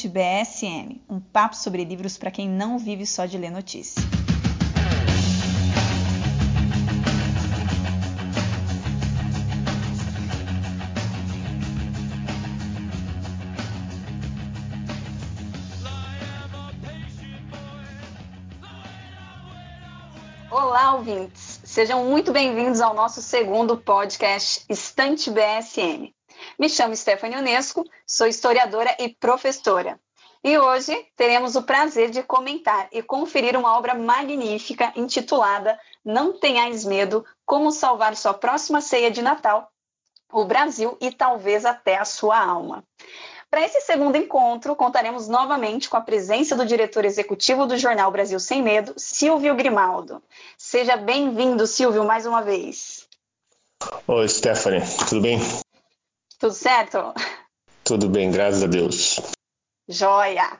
Estante BSM, um papo sobre livros para quem não vive só de ler notícias. Olá, ouvintes! Sejam muito bem-vindos ao nosso segundo podcast Estante BSM. Me chamo Stephanie Unesco, sou historiadora e professora. E hoje teremos o prazer de comentar e conferir uma obra magnífica intitulada Não Tenhais Medo: Como Salvar Sua Próxima Ceia de Natal, o Brasil e talvez até a sua alma. Para esse segundo encontro, contaremos novamente com a presença do diretor executivo do jornal Brasil Sem Medo, Silvio Grimaldo. Seja bem-vindo, Silvio, mais uma vez. Oi, Stephanie, tudo bem? Tudo certo? Tudo bem, graças a Deus. Joia!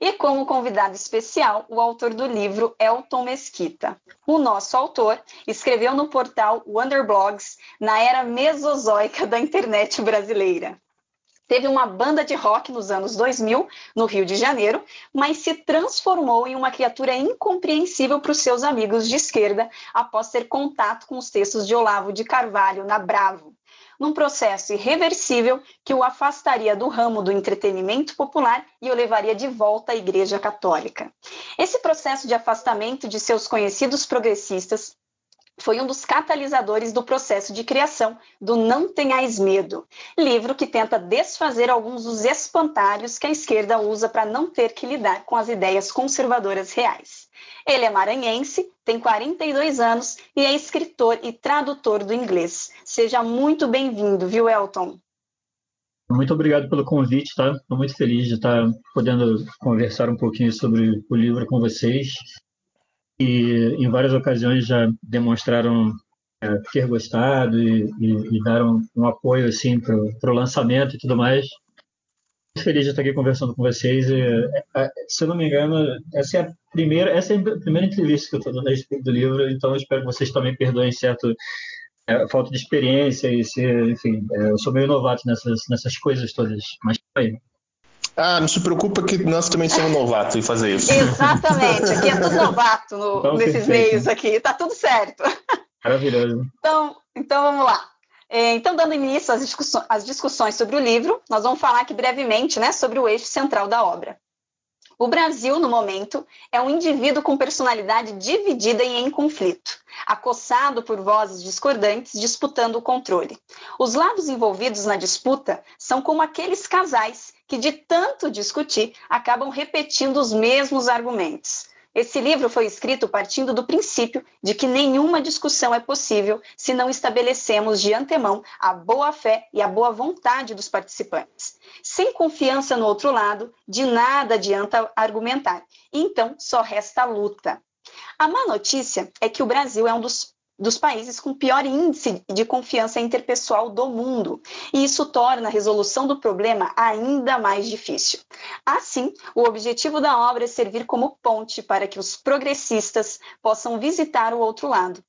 E como convidado especial, o autor do livro Elton Mesquita. O nosso autor escreveu no portal Wonderblogs na era mesozoica da internet brasileira. Teve uma banda de rock nos anos 2000, no Rio de Janeiro, mas se transformou em uma criatura incompreensível para os seus amigos de esquerda após ter contato com os textos de Olavo de Carvalho na Bravo num processo irreversível que o afastaria do ramo do entretenimento popular e o levaria de volta à Igreja Católica. Esse processo de afastamento de seus conhecidos progressistas foi um dos catalisadores do processo de criação do Não Tenhais Medo, livro que tenta desfazer alguns dos espantalhos que a esquerda usa para não ter que lidar com as ideias conservadoras reais. Ele é maranhense, tem 42 anos e é escritor e tradutor do inglês. Seja muito bem-vindo, viu, Elton? Muito obrigado pelo convite, tá? Estou muito feliz de estar podendo conversar um pouquinho sobre o livro com vocês. E em várias ocasiões já demonstraram é, ter gostado e, e, e, deram um apoio assim para o lançamento e tudo mais muito feliz de estar aqui conversando com vocês. E, é, é, se eu não me engano, essa é a primeira, essa é a primeira entrevista que eu estou dando a respeito do livro, então espero que vocês também perdoem certo é, falta de experiência e se, enfim, é, eu sou meio novato nessas nessas coisas todas, mas aí. Ah, não se preocupa que nós também somos novatos em fazer isso. Exatamente, aqui é tudo novato no, então, nesses meios aqui, tá tudo certo. Maravilhoso. Então, então vamos lá. É, então, dando início às discussões, às discussões sobre o livro, nós vamos falar aqui brevemente né, sobre o eixo central da obra. O Brasil, no momento, é um indivíduo com personalidade dividida e em conflito, acossado por vozes discordantes disputando o controle. Os lados envolvidos na disputa são como aqueles casais que, de tanto discutir, acabam repetindo os mesmos argumentos. Esse livro foi escrito partindo do princípio de que nenhuma discussão é possível se não estabelecemos de antemão a boa fé e a boa vontade dos participantes. Sem confiança no outro lado, de nada adianta argumentar. Então, só resta a luta. A má notícia é que o Brasil é um dos dos países com pior índice de confiança interpessoal do mundo, e isso torna a resolução do problema ainda mais difícil. Assim, o objetivo da obra é servir como ponte para que os progressistas possam visitar o outro lado,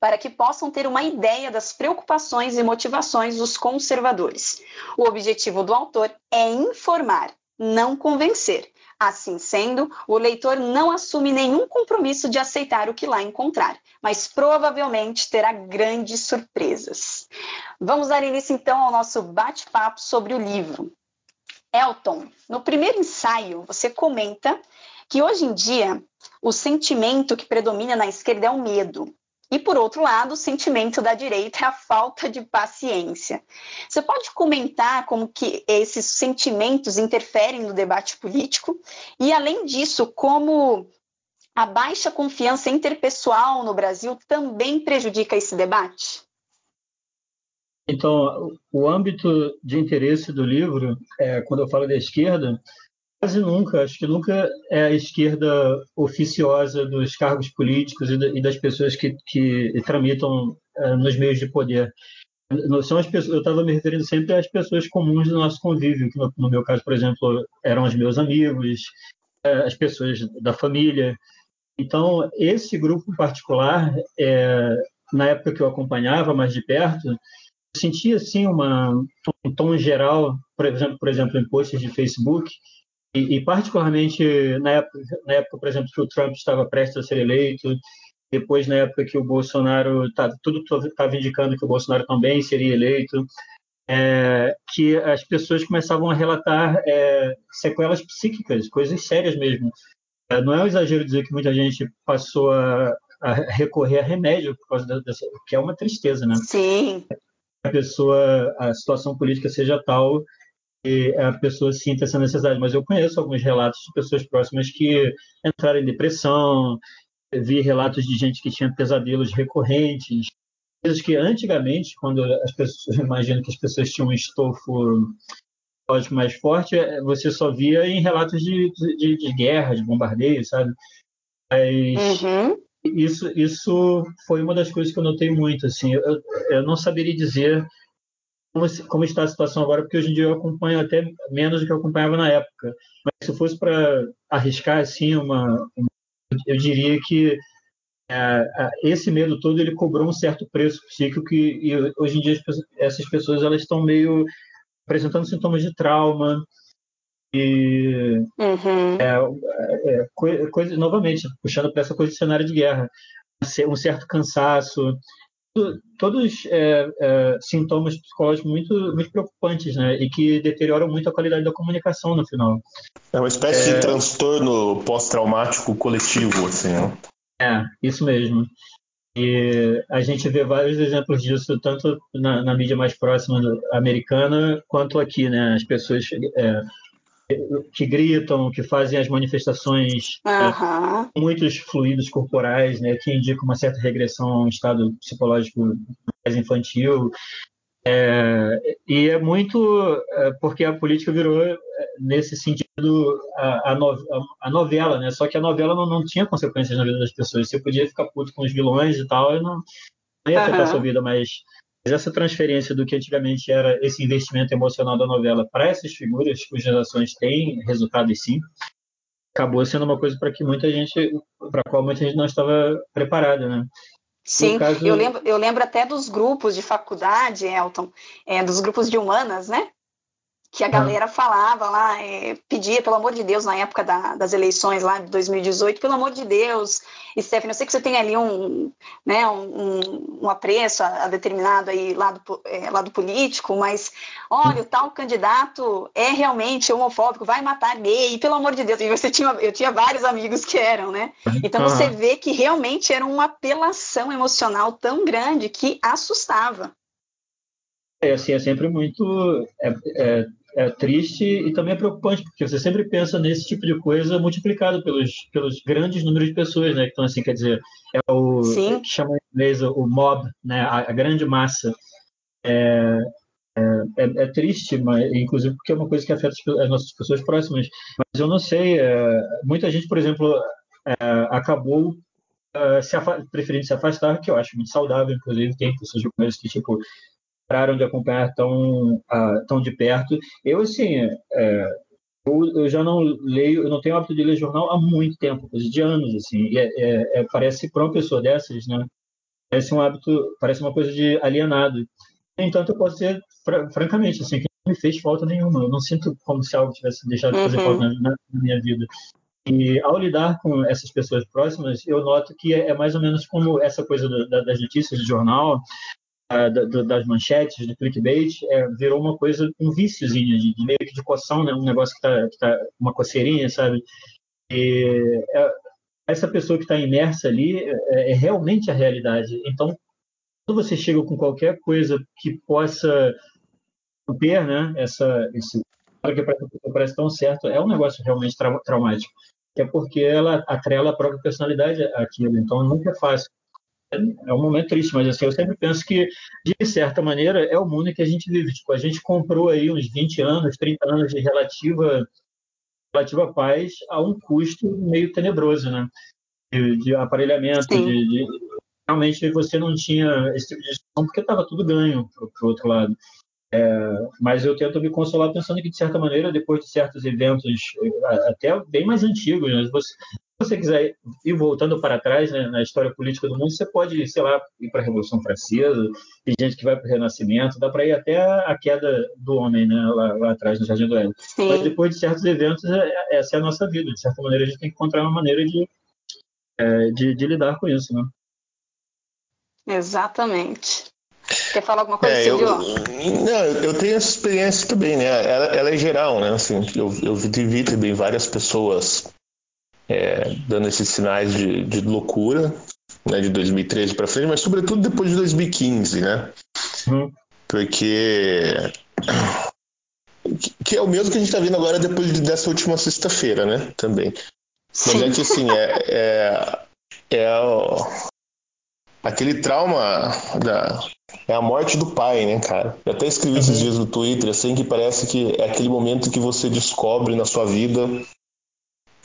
para que possam ter uma ideia das preocupações e motivações dos conservadores. O objetivo do autor é informar, não convencer, Assim sendo, o leitor não assume nenhum compromisso de aceitar o que lá encontrar, mas provavelmente terá grandes surpresas. Vamos dar início então ao nosso bate-papo sobre o livro. Elton, no primeiro ensaio, você comenta que hoje em dia o sentimento que predomina na esquerda é o medo. E, por outro lado, o sentimento da direita é a falta de paciência. Você pode comentar como que esses sentimentos interferem no debate político? E, além disso, como a baixa confiança interpessoal no Brasil também prejudica esse debate? Então, o âmbito de interesse do livro, é, quando eu falo da esquerda, quase nunca, acho que nunca é a esquerda oficiosa dos cargos políticos e das pessoas que, que tramitam uh, nos meios de poder. São as pessoas, eu estava me referindo sempre às pessoas comuns do nosso convívio, que no, meu caso, por exemplo, eram os meus amigos, uh, as pessoas da família. Então, esse grupo particular, é, na época que eu acompanhava mais de perto, eu sentia assim uma, um tom geral, por exemplo, por exemplo, em posts de Facebook, e, e, particularmente na época, na época, por exemplo, que o Trump estava prestes a ser eleito, depois na época que o Bolsonaro, tá, tudo estava indicando que o Bolsonaro também seria eleito, é, que as pessoas começavam a relatar é, sequelas psíquicas, coisas sérias mesmo. É, não é um exagero dizer que muita gente passou a, a recorrer a remédio por causa dessa, que é uma tristeza, né? Sim. A pessoa, a situação política seja tal a pessoa sinta essa necessidade. Mas eu conheço alguns relatos de pessoas próximas que entraram em depressão, vi relatos de gente que tinha pesadelos recorrentes, coisas que antigamente, quando as pessoas, imagino que as pessoas tinham um estofo psicológico mais forte, é, você só via em relatos de, de, de guerra, de bombardeio, sabe? Mas uhum. isso, isso foi uma das coisas que eu notei muito, assim, eu, eu não saberia dizer como, como, está a situação agora, porque hoje em dia eu acompanho até menos do que eu acompanhava na época. Mas se fosse para arriscar assim uma, uma, eu diria que é, esse medo todo ele cobrou um certo preço psíquico e, e hoje em dia essas pessoas elas estão meio apresentando sintomas de trauma e uhum. é, é, coisa, novamente puxando para essa coisa de cenário de guerra um certo cansaço todos é, é, sintomas psicológicos muito, muito preocupantes, né? E que deterioram muito a qualidade da comunicação no final. É uma espécie é... de transtorno pós-traumático coletivo, assim, né? É, isso mesmo. E a gente vê vários exemplos disso, tanto na, na mídia mais próxima americana, quanto aqui, né? As pessoas é, que gritam, que fazem as manifestações, uhum. né, muitos fluidos corporais, né, que indicam uma certa regressão a um estado psicológico mais infantil. É, e é muito é, porque a política virou, é, nesse sentido, a, a, no, a, a novela, né? Só que a novela não, não, tinha consequências na vida das pessoas. Você podia ficar puto com os vilões e tal, e não, não ia afetar uhum. a sua vida, mas essa transferência do que antigamente era esse investimento emocional da novela para essas figuras cujas ações têm resultados sim, acabou sendo uma coisa para que muita gente, para qual muita gente não estava preparada, né? Sim, caso... eu, lembro, eu lembro até dos grupos de faculdade, Elton, é, dos grupos de humanas, né? Que a galera falava lá, é, pedia, pelo amor de Deus, na época da, das eleições lá de 2018, pelo amor de Deus, Stephanie, eu sei que você tem ali um, né, um, um apreço a, a, determinado aí lado, é, lado político, mas olha, o tal candidato é realmente homofóbico, vai matar gay, pelo amor de Deus, e você tinha, eu tinha vários amigos que eram, né? Então você vê que realmente era uma apelação emocional tão grande que assustava. É, assim, é sempre muito é, é, é, triste e também é preocupante, porque você sempre pensa nesse tipo de coisa multiplicado pelos, pelos grandes números de pessoas, né? Então, assim, quer dizer, é o Sim. que chama em inglês o mob, né? A, a grande massa. É, é, é, é, triste, mas, inclusive porque é uma coisa que afeta as nossas pessoas próximas. Mas eu não sei, é, muita gente, por exemplo, é, acabou se preferindo se afastar, que eu acho muito saudável, inclusive tem pessoas que tipo pararam de acompanhar tão, uh, tão de perto. Eu, assim, é, eu, eu, já não leio, eu não tenho hábito de ler jornal há muito tempo, de anos, assim. E é, é, é parece para uma pessoa dessas, né? Parece um hábito, parece uma coisa de alienado. No entanto, eu posso dizer, fr francamente, assim, que não me fez falta nenhuma. Eu não sinto como se algo tivesse deixado de fazer uhum. falta na, na, minha vida. E ao lidar com essas pessoas próximas, eu noto que é, é mais ou menos como essa coisa da, das notícias de jornal, da, das manchetes, do clickbait, é, virou uma coisa, um víciozinho, de, de, meio que de coção, né? um negócio que está que tá uma coceirinha, sabe? E é, essa pessoa que está imersa ali é, é, realmente a realidade. Então, quando você chega com qualquer coisa que possa ter né, essa, esse que parece tão certo, é um negócio realmente tra traumático. É porque ela atrela a própria personalidade àquilo. Então, nunca é fácil é um momento triste, mas assim, eu sempre penso que, de certa maneira, é o mundo que a gente vive. Tipo, a gente comprou aí uns 20 anos, 30 anos de relativa, relativa paz a um custo meio tenebroso, né? De, de aparelhamento, de, de, realmente você não tinha esse tipo de gestão porque estava tudo ganho para o outro lado. É, mas eu tento me consolar pensando que, de certa maneira, depois de certos eventos, até bem mais antigos, né? você, você quiser ir voltando para trás né, na história política do mundo, você pode, sei lá, ir para a Revolução Francesa, tem gente que vai para o Renascimento, dá para ir até a, queda do homem, né, lá, lá atrás no Jardim do Éden. Mas depois de certos eventos, é, é, essa é a nossa vida. De certa maneira, a gente tem que encontrar uma maneira de, é, de, de lidar com isso, né? Exatamente. Quer falar alguma coisa, é, eu, não, eu tenho essa experiência também, né? Ela, ela é geral, né? Assim, eu, eu vi também várias pessoas é, dando esses sinais de, de loucura, né? De 2013 para frente, mas sobretudo depois de 2015, né? Uhum. Porque que é o mesmo que a gente está vendo agora depois dessa última sexta-feira, né? Também. Sim. Mas é que assim é, é, é o, aquele trauma da é a morte do pai, né, cara? Eu até escrevi uhum. esses dias no Twitter, assim, que parece que é aquele momento que você descobre na sua vida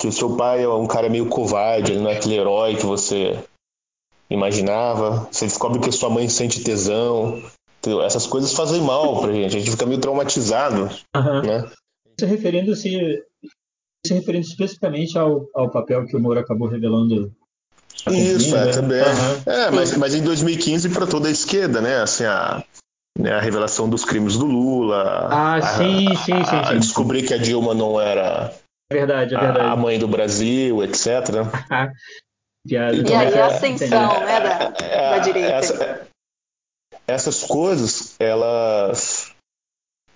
que o seu pai é um cara meio covarde, ele não é aquele herói que você imaginava. Você descobre que sua mãe sente tesão. Entendeu? Essas coisas fazem mal pra gente, a gente fica meio traumatizado, uhum. né? Se referindo-se se referindo especificamente ao, ao papel que o Moro acabou revelando isso, é, também. Uhum. É, mas, mas em 2015 para toda a esquerda, né? Assim, a, né, a revelação dos crimes do Lula. Ah, a, sim, sim, sim, sim. Descobrir que a Dilma não era verdade, é verdade. a mãe do Brasil, etc. Piada. Então, e aí a ascensão é, né, da, é, da direita. Essa, essas coisas, elas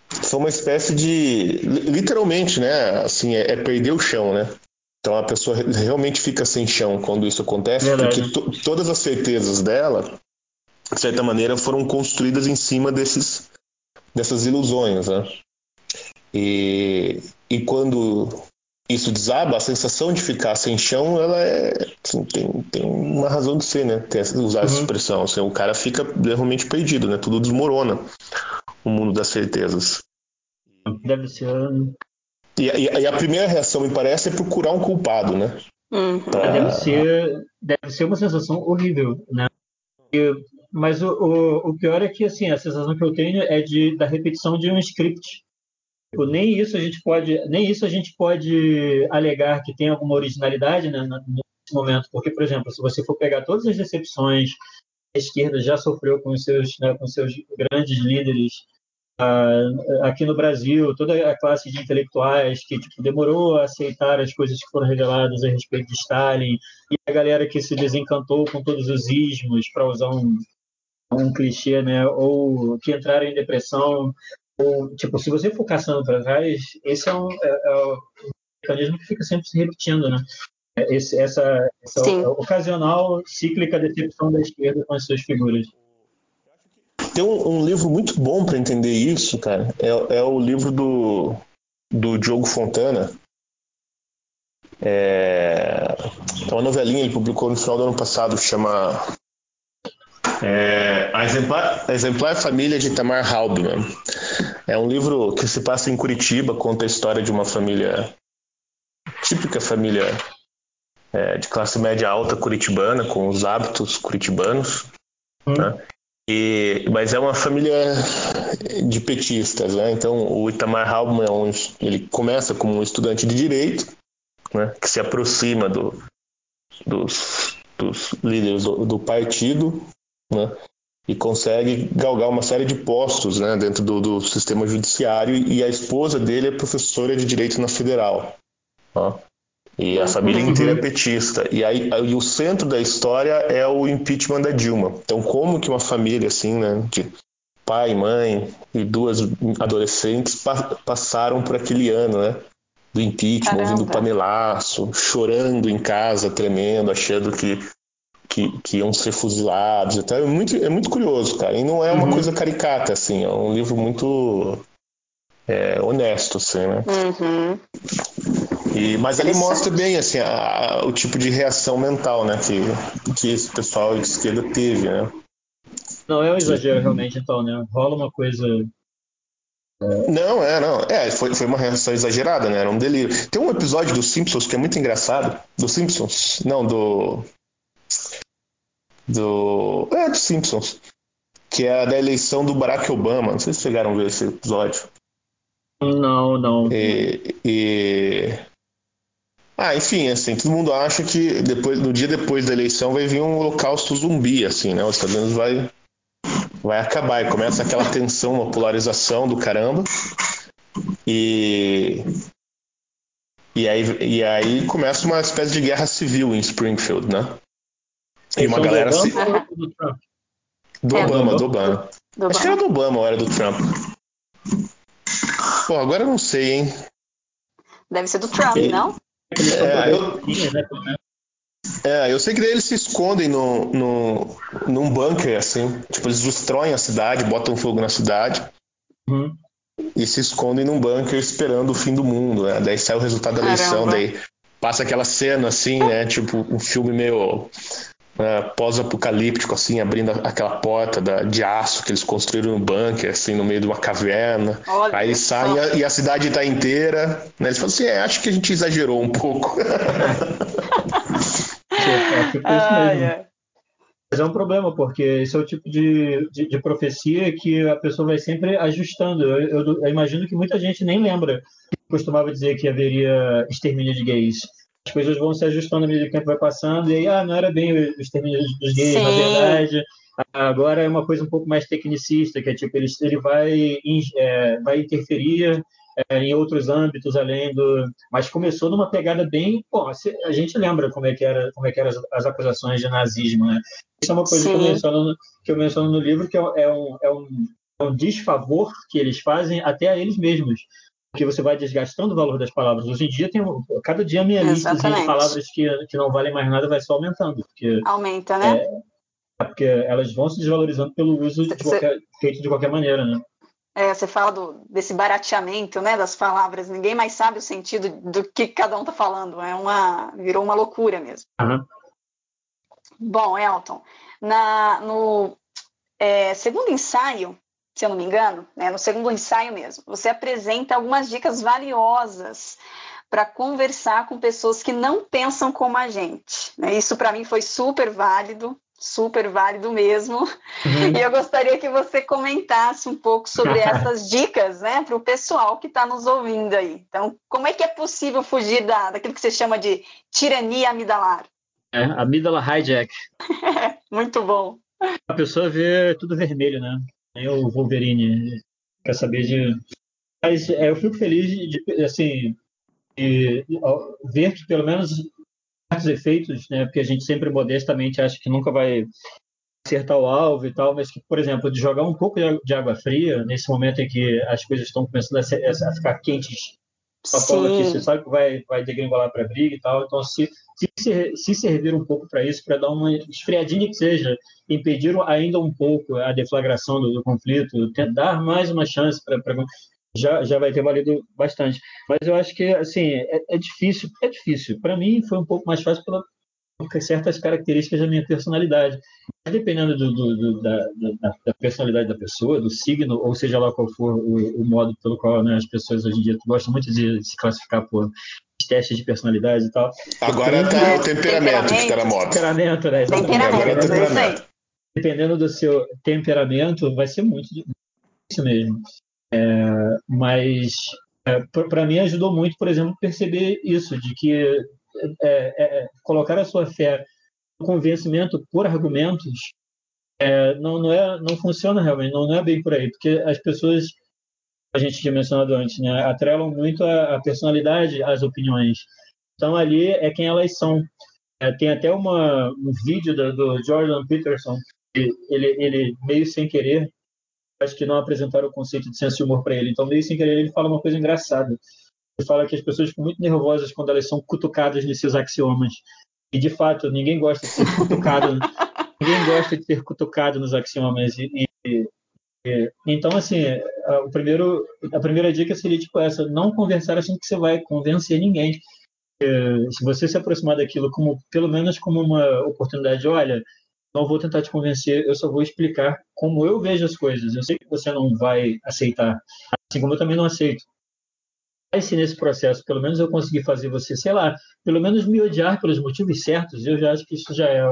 são uma espécie de. Literalmente, né? Assim, é, é perder o chão, né? Então a pessoa realmente fica sem chão quando isso acontece, Verdade. porque to todas as certezas dela, de certa maneira, foram construídas em cima desses, dessas ilusões. Né? E, e quando isso desaba, a sensação de ficar sem chão, ela é, assim, tem, tem uma razão de ser, né? Tem, usar essa uhum. expressão. Assim, o cara fica realmente perdido, né? Tudo desmorona o mundo das certezas. Deve ser e, e, e, a primeira reação, me parece, é procurar um culpado, né? Uhum. Pra... Deve, ser, deve ser uma sensação horrível, né? E, mas o, o, o, pior é que, assim, a sensação que eu tenho é de, da repetição de um script. Tipo, nem isso a gente pode, nem isso a gente pode alegar que tem alguma originalidade né, nesse momento, porque, por exemplo, se você for pegar todas as decepções a esquerda já sofreu com seus, né, com seus grandes líderes aqui no Brasil, toda a classe de intelectuais que tipo, demorou a aceitar as coisas que foram reveladas a respeito de Stalin, e a galera que se desencantou com todos os ismos, para usar um, um clichê, né? ou que entraram em depressão. Ou, tipo, se você for caçando para trás, esse é um, é, é um mecanismo que fica sempre se repetindo, né? É, esse, essa, essa ocasional cíclica decepção da esquerda com as suas figuras. Tem um, um livro muito bom para entender isso, cara. É, é, o livro do, do Diogo Fontana. É, é uma novelinha ele publicou no final do ano passado, chama é, a, exemplar, a Exemplar Família de Tamar Halbman. É um livro que se passa em Curitiba, conta a história de uma família, típica família é, de classe média alta curitibana, com os hábitos curitibanos. Hum. Né? E, mas é uma família de petistas, né? Então o Itamar Halbman é um, ele começa como um estudante de direito, né? Que se aproxima do, dos, dos líderes do, do partido, né? E consegue galgar uma série de postos, né? Dentro do, do sistema judiciário e a esposa dele é professora de direito na Federal. Ó. E a família inteira é petista. E aí e o centro da história é o impeachment da Dilma. Então, como que uma família assim, né, de pai, mãe e duas adolescentes pa passaram por aquele ano, né? Do impeachment, Caramba. ouvindo panelaço, chorando em casa, tremendo, achando que, que, que, iam ser fuzilados. Então, é muito, é muito curioso, cara. E não é uma uhum. coisa caricata, assim. É um livro muito é, honesto, assim, né? Uhum. E, mas ele mostra bem assim, a, a, o tipo de reação mental né, que, que esse pessoal de esquerda teve. Né? Não é um exagero realmente, então, né? Rola uma coisa. É... Não, é, não. É, foi, foi uma reação exagerada, né? Era um delírio. Tem um episódio dos Simpsons que é muito engraçado. Dos Simpsons? Não, do. Do. É, dos Simpsons. Que é a da eleição do Barack Obama. Não sei se chegaram a ver esse episódio. Não, não. E, e Ah, enfim, assim, todo mundo acha que depois, no dia depois da eleição vai vir um holocausto zumbi, assim, né? Os Estados Unidos vai, vai acabar e começa aquela tensão, uma polarização do caramba. E, e, aí, e aí começa uma espécie de guerra civil em Springfield, né? E uma galera se. Do é, Obama, do Obama. Do Acho que era do Obama ou era do Trump. Pô, agora eu não sei, hein? Deve ser do Trump, não? É, eu, é, eu sei que eles se escondem no, no, num bunker, assim. Tipo, eles destroem a cidade, botam fogo na cidade. Uhum. E se escondem num bunker esperando o fim do mundo, né? Daí sai o resultado da eleição, Caramba. daí passa aquela cena, assim, né? Tipo, um filme meio né, pós-apocalíptico, assim, abrindo aquela porta da, de aço que eles construíram no bunker, assim, no meio de uma caverna. Olha Aí saem e, e a cidade está inteira. Né, eles falam assim: é, acho que a gente exagerou um pouco. é, mesmo. Mas é um problema, porque esse é o tipo de, de, de profecia que a pessoa vai sempre ajustando. Eu, eu, eu, imagino que muita gente nem lembra. Costumava dizer que haveria extermínio de gays as coisas vão se ajustando à medida que o tempo vai passando, e aí, ah, não era bem o extermínio dos gays, Sim. na verdade. Agora é uma coisa um pouco mais tecnicista, que é tipo, ele, ele vai, é, vai interferir é, em outros âmbitos além do. Mas começou numa pegada bem. Bom, a gente lembra como é que era, como é que eram as, as acusações de nazismo, né? Isso é uma coisa que eu, menciono, que eu menciono no livro, que é, é, um, é, um, é um desfavor que eles fazem até a eles mesmos porque você vai desgastando o valor das palavras. Hoje em dia, tem, cada dia a minha lista de palavras que, que não valem mais nada vai só aumentando. Porque, Aumenta, né? É, é porque elas vão se desvalorizando pelo uso de qualquer, feito de qualquer maneira, né? É, você fala do, desse barateamento né, das palavras, ninguém mais sabe o sentido do que cada um está falando. É uma, virou uma loucura mesmo. Uhum. Bom, Elton, na, no é, segundo ensaio se eu não me engano, né, no segundo ensaio mesmo, você apresenta algumas dicas valiosas para conversar com pessoas que não pensam como a gente. Né? Isso para mim foi super válido, super válido mesmo. Uhum. E eu gostaria que você comentasse um pouco sobre essas dicas, né, para o pessoal que está nos ouvindo aí. Então, como é que é possível fugir da, daquilo que você chama de tirania amidalar? É, amígdala hijack. Muito bom. A pessoa vê tudo vermelho, né? Nem o Wolverine quer saber de. Mas é, eu fico feliz de, de assim, de, ver que pelo menos certos efeitos, né? Porque a gente sempre modestamente acha que nunca vai acertar o alvo e tal, mas que, por exemplo, de jogar um pouco de água fria nesse momento em que as coisas estão começando a, a ficar quentes, forma que você sabe que vai, vai degringolar para a briga e tal. Então, se, se, se servir um pouco para isso, para dar uma esfriadinha que seja, impedir ainda um pouco a deflagração do, do conflito, dar mais uma chance para já, já vai ter valido bastante. Mas eu acho que assim é, é difícil, é difícil. Para mim foi um pouco mais fácil pela certas características da minha personalidade. Mas dependendo do, do, do, da, da, da, personalidade da pessoa, do signo, ou seja lá qual for o, o modo pelo qual né, as pessoas hoje em dia gostam muito de se classificar por testes de personalidade e tal. Agora está o temperamento, que está na moda. Temperamento, né? Temperamento, Agora é temperamento. Dependendo do seu temperamento, vai ser muito difícil mesmo. É, mas é, para mim ajudou muito, por exemplo, perceber isso, de que é, é, é colocar a sua fé no convencimento por argumentos é, não, não, é, não funciona realmente, não, não é bem por aí, porque as pessoas a gente tinha mencionado antes, né? atrelam muito a, a personalidade às opiniões. Então, ali é quem elas são. É, tem até uma, um vídeo do, do Jordan Peterson, que ele, ele, meio sem querer, acho que não apresentaram o conceito de senso de humor para ele. Então, meio sem querer, ele fala uma coisa engraçada. Ele fala que as pessoas ficam muito nervosas quando elas são cutucadas nesses axiomas. E, de fato, ninguém gosta de ser cutucado. ninguém gosta de ser cutucado nos axiomas. E, e então, assim, a, o primeiro, a primeira dica seria tipo essa: não conversar achando que você vai convencer ninguém. Se você se aproximar daquilo como, pelo menos como uma oportunidade, olha, não vou tentar te convencer, eu só vou explicar como eu vejo as coisas. Eu sei que você não vai aceitar, assim como eu também não aceito. Se nesse processo, pelo menos eu conseguir fazer você, sei lá, pelo menos me odiar pelos motivos certos, eu já acho que isso já é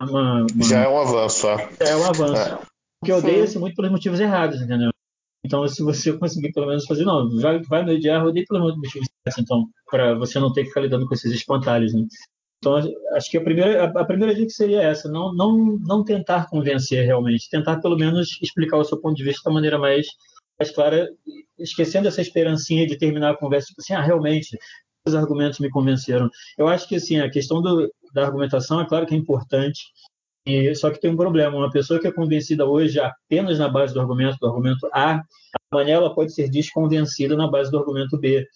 uma, uma... já é um avanço. É um avanço. É. Porque eu odeio-se muito pelos motivos errados, entendeu? Então, se você conseguir pelo menos fazer, não, vai, vai mediar, rodei pelo menos motivo então, para você não ter que ficar lidando com esses espantalhos, né? Então, acho que a primeira, a primeira dica seria essa: não, não, não tentar convencer realmente, tentar pelo menos explicar o seu ponto de vista da maneira mais, mais clara, esquecendo essa esperancinha de terminar a conversa, tipo assim, ah, realmente, os argumentos me convenceram. Eu acho que assim, a questão do, da argumentação é claro que é importante, e, só que tem um problema. Uma pessoa que é convencida hoje apenas na base do argumento, do argumento A, amanhã ela pode ser desconvencida na base do argumento B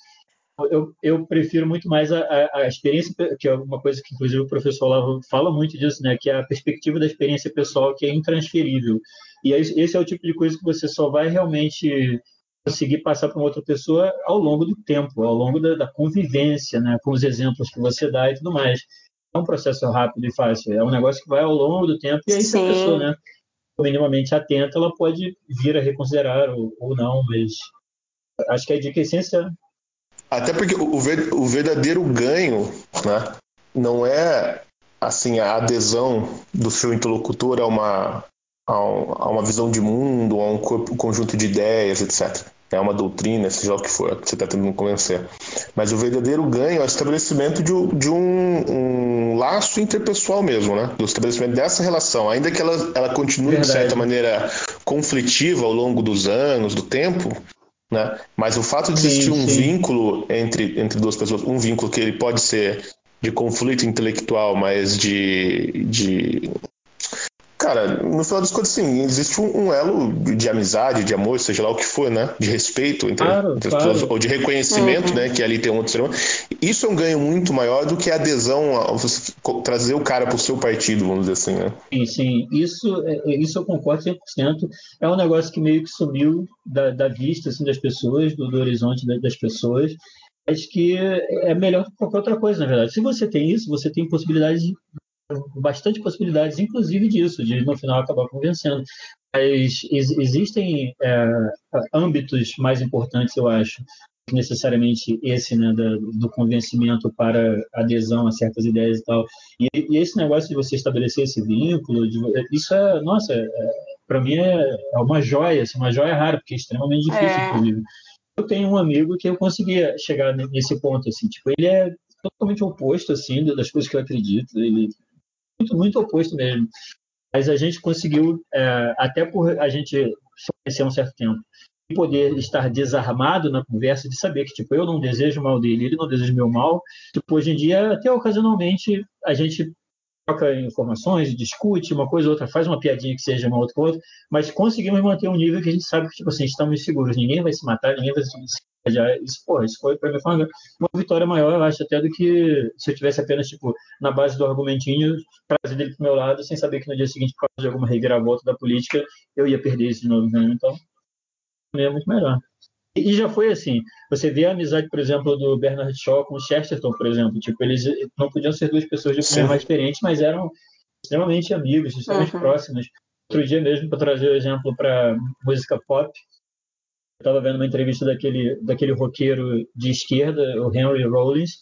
eu, eu prefiro muito mais a, a, a, experiência, que é uma coisa que inclusive o professor Olavo fala muito disso, né, que é a perspectiva da experiência pessoal que é intransferível. E esse é o tipo de coisa que você só vai realmente conseguir passar para uma outra pessoa ao longo do tempo, ao longo da, da convivência, né, com os exemplos que você dá e tudo mais. É um processo rápido e fácil, é um negócio que vai ao longo do tempo e aí se a pessoa, né, minimamente atenta, ela pode vir a reconsiderar ou, ou não, mas acho que a dica é essencial até porque o, o verdadeiro ganho, né, não é assim a adesão do seu interlocutor a uma a, uma visão de mundo, a um corpo, conjunto de ideias, etc. É uma doutrina, seja o que for, que você está tentando convencer. Mas o verdadeiro ganho é o estabelecimento de, de um, um, laço interpessoal mesmo, né? Do estabelecimento dessa relação. Ainda que ela, ela continue, Verdade. de certa maneira, conflitiva ao longo dos anos, do tempo, né? Mas o fato de existir sim, um vínculo entre, entre duas pessoas, um vínculo que ele pode ser de conflito intelectual, mas de, de Cara, no final das contas, sim, existe um, um, elo de amizade, de amor, seja lá o que for, né? De respeito entre, claro, entre claro. pessoas, ou de reconhecimento, uhum. né? Que ali tem um outro ser humano. Isso é um ganho muito maior do que a adesão, a, trazer o cara para o seu partido, vamos dizer assim, né? Sim, sim. Isso, é, é, isso eu concordo 100%. É um negócio que meio que sumiu da, da vista assim, das pessoas, do, do horizonte das pessoas acho que é melhor que qualquer outra coisa, na verdade. Se você tem isso, você tem possibilidade de bastante possibilidades, inclusive disso, de no final acabar convencendo. Mas ex existem é, âmbitos mais importantes, eu acho, necessariamente esse né, do, do, convencimento para adesão a certas ideias e tal. E, e, esse negócio de você estabelecer esse vínculo, de, isso é, nossa, é, para mim é, é, uma joia, assim, uma joia rara, porque é extremamente difícil, é. inclusive. Eu tenho um amigo que eu conseguia chegar nesse ponto, assim, tipo, ele é totalmente oposto, assim, das coisas que eu acredito. Ele muito, muito oposto mesmo. Mas a gente conseguiu, é, até por a gente se conhecer um certo tempo, poder estar desarmado na conversa, de saber que tipo eu não desejo mal dele, ele não deseja meu mal. Tipo, hoje em dia, até ocasionalmente, a gente troca informações, discute uma coisa ou outra, faz uma piadinha que seja uma outra coisa, mas conseguimos manter um nível que a gente sabe que tipo assim, estamos seguros, ninguém vai se matar, ninguém vai se já, isso, pô, isso foi para mim foi uma, uma, vitória maior, eu acho, até do que se eu tivesse apenas, tipo, na base do argumentinho, trazer ele pro meu lado, sem saber que no dia seguinte, por causa de alguma reviravolta da política, eu ia perder isso de novo, né? Então, é muito melhor. E, e já foi assim, você vê a amizade, por exemplo, do Bernard Shaw com o Chesterton, por exemplo, tipo, eles não podiam ser duas pessoas de opinião mais diferentes, mas eram extremamente amigos, extremamente uhum. próximos. Outro dia mesmo, para trazer o exemplo para música pop, estava vendo uma entrevista daquele, daquele roqueiro de esquerda, o Henry Rollins.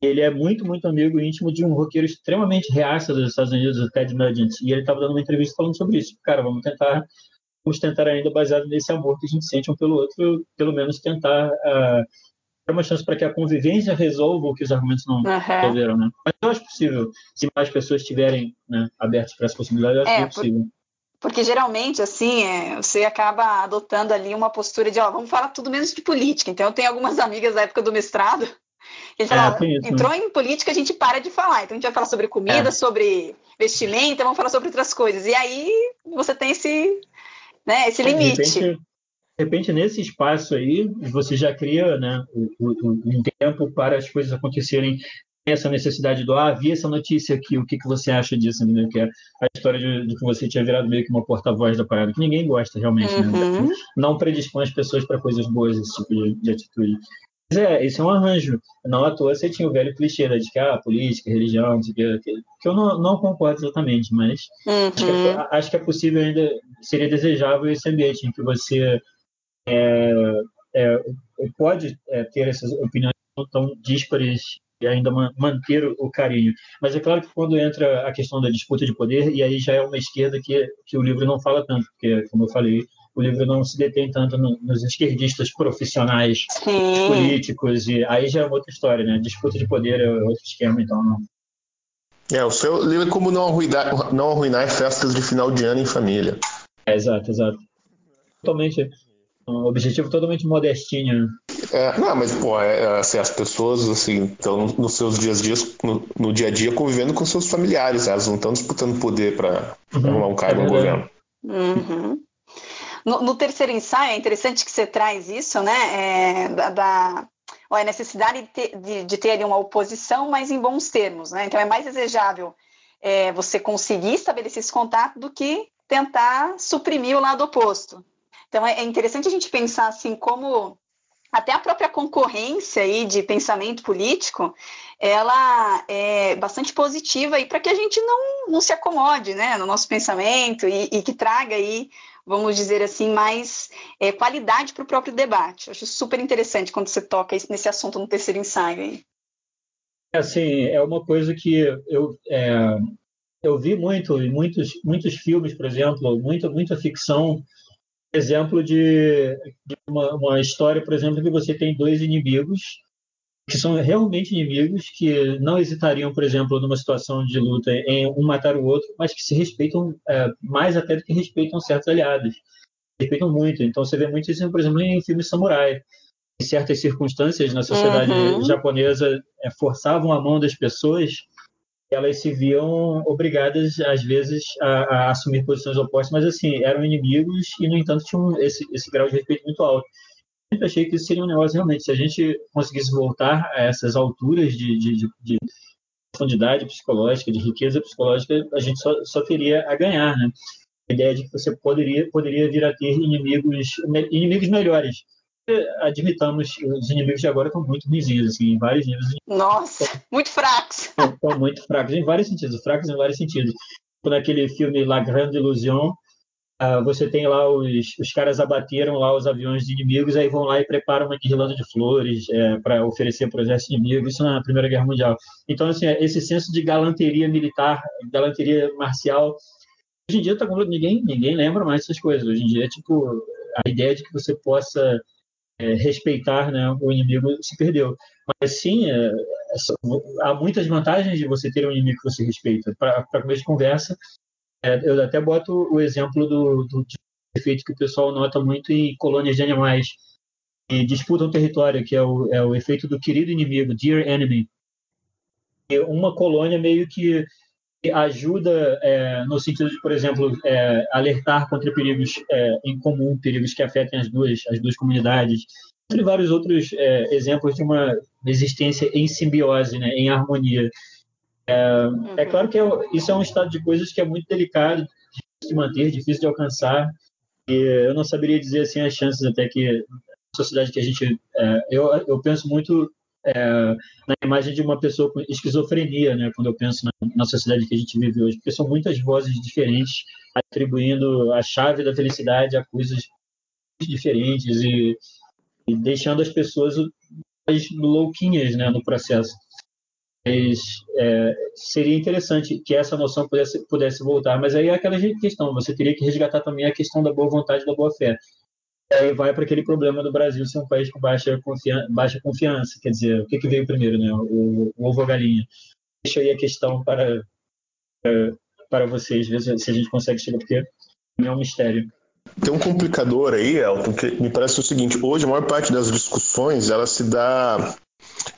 Ele é muito, muito amigo íntimo de um roqueiro extremamente reaça dos Estados Unidos, o Ted Nugent. E ele estava dando uma entrevista falando sobre isso. Cara, vamos tentar, vamos tentar ainda, baseado nesse amor que a gente sente um pelo outro, pelo menos tentar uh, ter uma chance para que a convivência resolva o que os argumentos não uhum. resolveram, né? Mas eu acho possível, se mais pessoas estiverem né, abertas para essa possibilidade, eu acho é, que é possível. Por porque geralmente, assim, é, você acaba adotando ali uma postura de, ó, vamos falar tudo menos de política. Então, eu tenho algumas amigas da época do mestrado que é, isso, entrou né? em política, a gente para de falar. Então, a gente vai falar sobre comida, é. sobre vestimenta, vamos falar sobre outras coisas. E aí, você tem esse, né, esse limite. De repente, de repente, nesse espaço aí, você já cria né, um tempo para as coisas acontecerem essa necessidade do ah, vi essa notícia aqui, o que, que você acha disso? Né? Que é a história de, de, que você tinha virado meio que uma porta-voz da parada, que ninguém gosta realmente, né? uhum. né? Não predispõe as pessoas para coisas boas, esse tipo de, de, atitude. Mas é, esse é um arranjo. Não à toa você tinha o velho clichê né, de que ah, política, religião, que, que, que eu não, não, concordo exatamente, mas uhum. acho, que é, acho, que é, possível ainda, seria desejável esse ambiente em que você é, é, pode é, ter essas opiniões tão díspares e ainda manter o carinho. Mas é claro que quando entra a questão da disputa de poder, e aí já é uma esquerda que, que o livro não fala tanto, porque, como eu falei, o livro não se detém tanto no, nos esquerdistas profissionais Sim. políticos e aí já é outra história, né? Disputa de poder é outro esquema, então não. É, o seu livro é como não arruinar, não arruinar festas de final de ano em família. É, exato, exato. Totalmente um objetivo totalmente modestinho. É, não, mas pô, é, é, assim, as pessoas assim estão nos seus dias a dias, no, no, dia a dia, convivendo com seus familiares, elas não estão disputando poder para uhum, arrumar um cargo é no governo. Uhum. No, no, terceiro ensaio é interessante que você traz isso, né? É, da, da ó, a necessidade de ter, de, de ter ali uma oposição, mas em bons termos, né? Então é mais desejável é, você conseguir estabelecer esse contato do que tentar suprimir o lado oposto. Então é, é interessante a gente pensar assim como até a própria concorrência aí de pensamento político, ela é bastante positiva para que a gente não, não se acomode né, no nosso pensamento e, e que traga aí, vamos dizer assim, mais é, qualidade para o próprio debate. Eu acho super interessante quando você toca nesse assunto no terceiro ensaio aí. É, assim, é uma coisa que eu, é, eu vi muito, muitos, muitos filmes, por exemplo, muita, muita ficção exemplo de, de uma, uma, história, por exemplo, que você tem dois inimigos que são realmente inimigos que não hesitariam, por exemplo, numa situação de luta em um matar o outro, mas que se respeitam é, mais até do que respeitam certos aliados. Respeitam muito. Então você vê muito isso, por exemplo, em filmes samurai. Em certas circunstâncias na sociedade uhum. japonesa é, forçavam a mão das pessoas elas se viam obrigadas, às vezes, a, a, assumir posições opostas, mas, assim, eram inimigos e, no entanto, tinham esse, esse grau de respeito muito alto. Eu achei que isso seria um negócio, realmente, se a gente conseguisse voltar a essas alturas de, de, de, de profundidade psicológica, de riqueza psicológica, a gente só, só teria a ganhar, né? A ideia de que você poderia, poderia vir a ter inimigos, inimigos melhores admitamos, os inimigos de agora estão muito ruins, assim, em vários níveis. Nossa, muito fracos. Estão muito fracos, em vários sentidos, fracos em vários sentidos. Naquele filme La Grande Illusion, uh, você tem lá os, os caras abateram lá os aviões de inimigos, aí vão lá e preparam uma guirlanda de flores é, para oferecer para o exército inimigo, isso na Primeira Guerra Mundial. Então, assim, esse senso de galanteria militar, galanteria marcial, hoje em dia tá, ninguém, ninguém lembra mais dessas coisas. Hoje em dia, é tipo, a ideia de que você possa é, respeitar né, o inimigo se perdeu. Mas sim, é, é há muitas vantagens de você ter um inimigo que você respeita. Para começo de conversa, é, eu até boto o exemplo do, do efeito que o pessoal nota muito em colônias de animais que disputam território, que é o, é o efeito do querido inimigo, dear enemy. E uma colônia meio que ajuda é, no sentido de, por exemplo, é, alertar contra perigos é, em comum, perigos que afetem as duas, as duas comunidades, entre vários outros é, exemplos de uma existência em simbiose, né, em harmonia. É, é claro que é isso é um estado de coisas que é muito delicado de se manter, difícil de alcançar, e eu não saberia dizer assim as chances até que a sociedade que a gente eu, eu penso muito é, na imagem de uma pessoa com esquizofrenia, né, quando eu penso na, na, sociedade que a gente vive hoje, porque são muitas vozes diferentes atribuindo a chave da felicidade a coisas diferentes e, e deixando as pessoas mais louquinhas né, no processo. Mas é, seria interessante que essa noção pudesse, pudesse voltar, mas aí é aquela questão, você teria que resgatar também a questão da boa vontade e da boa fé aí vai para aquele problema do Brasil ser um país com baixa, confiança, baixa confiança. Quer dizer, o que, que veio primeiro, né? O, o ovo ou a galinha? Deixa aí a questão para, para, vocês, ver se a gente consegue chegar, porque é um mistério. Tem um complicador aí, Elton, que me parece o seguinte: hoje a maior parte das discussões ela se dá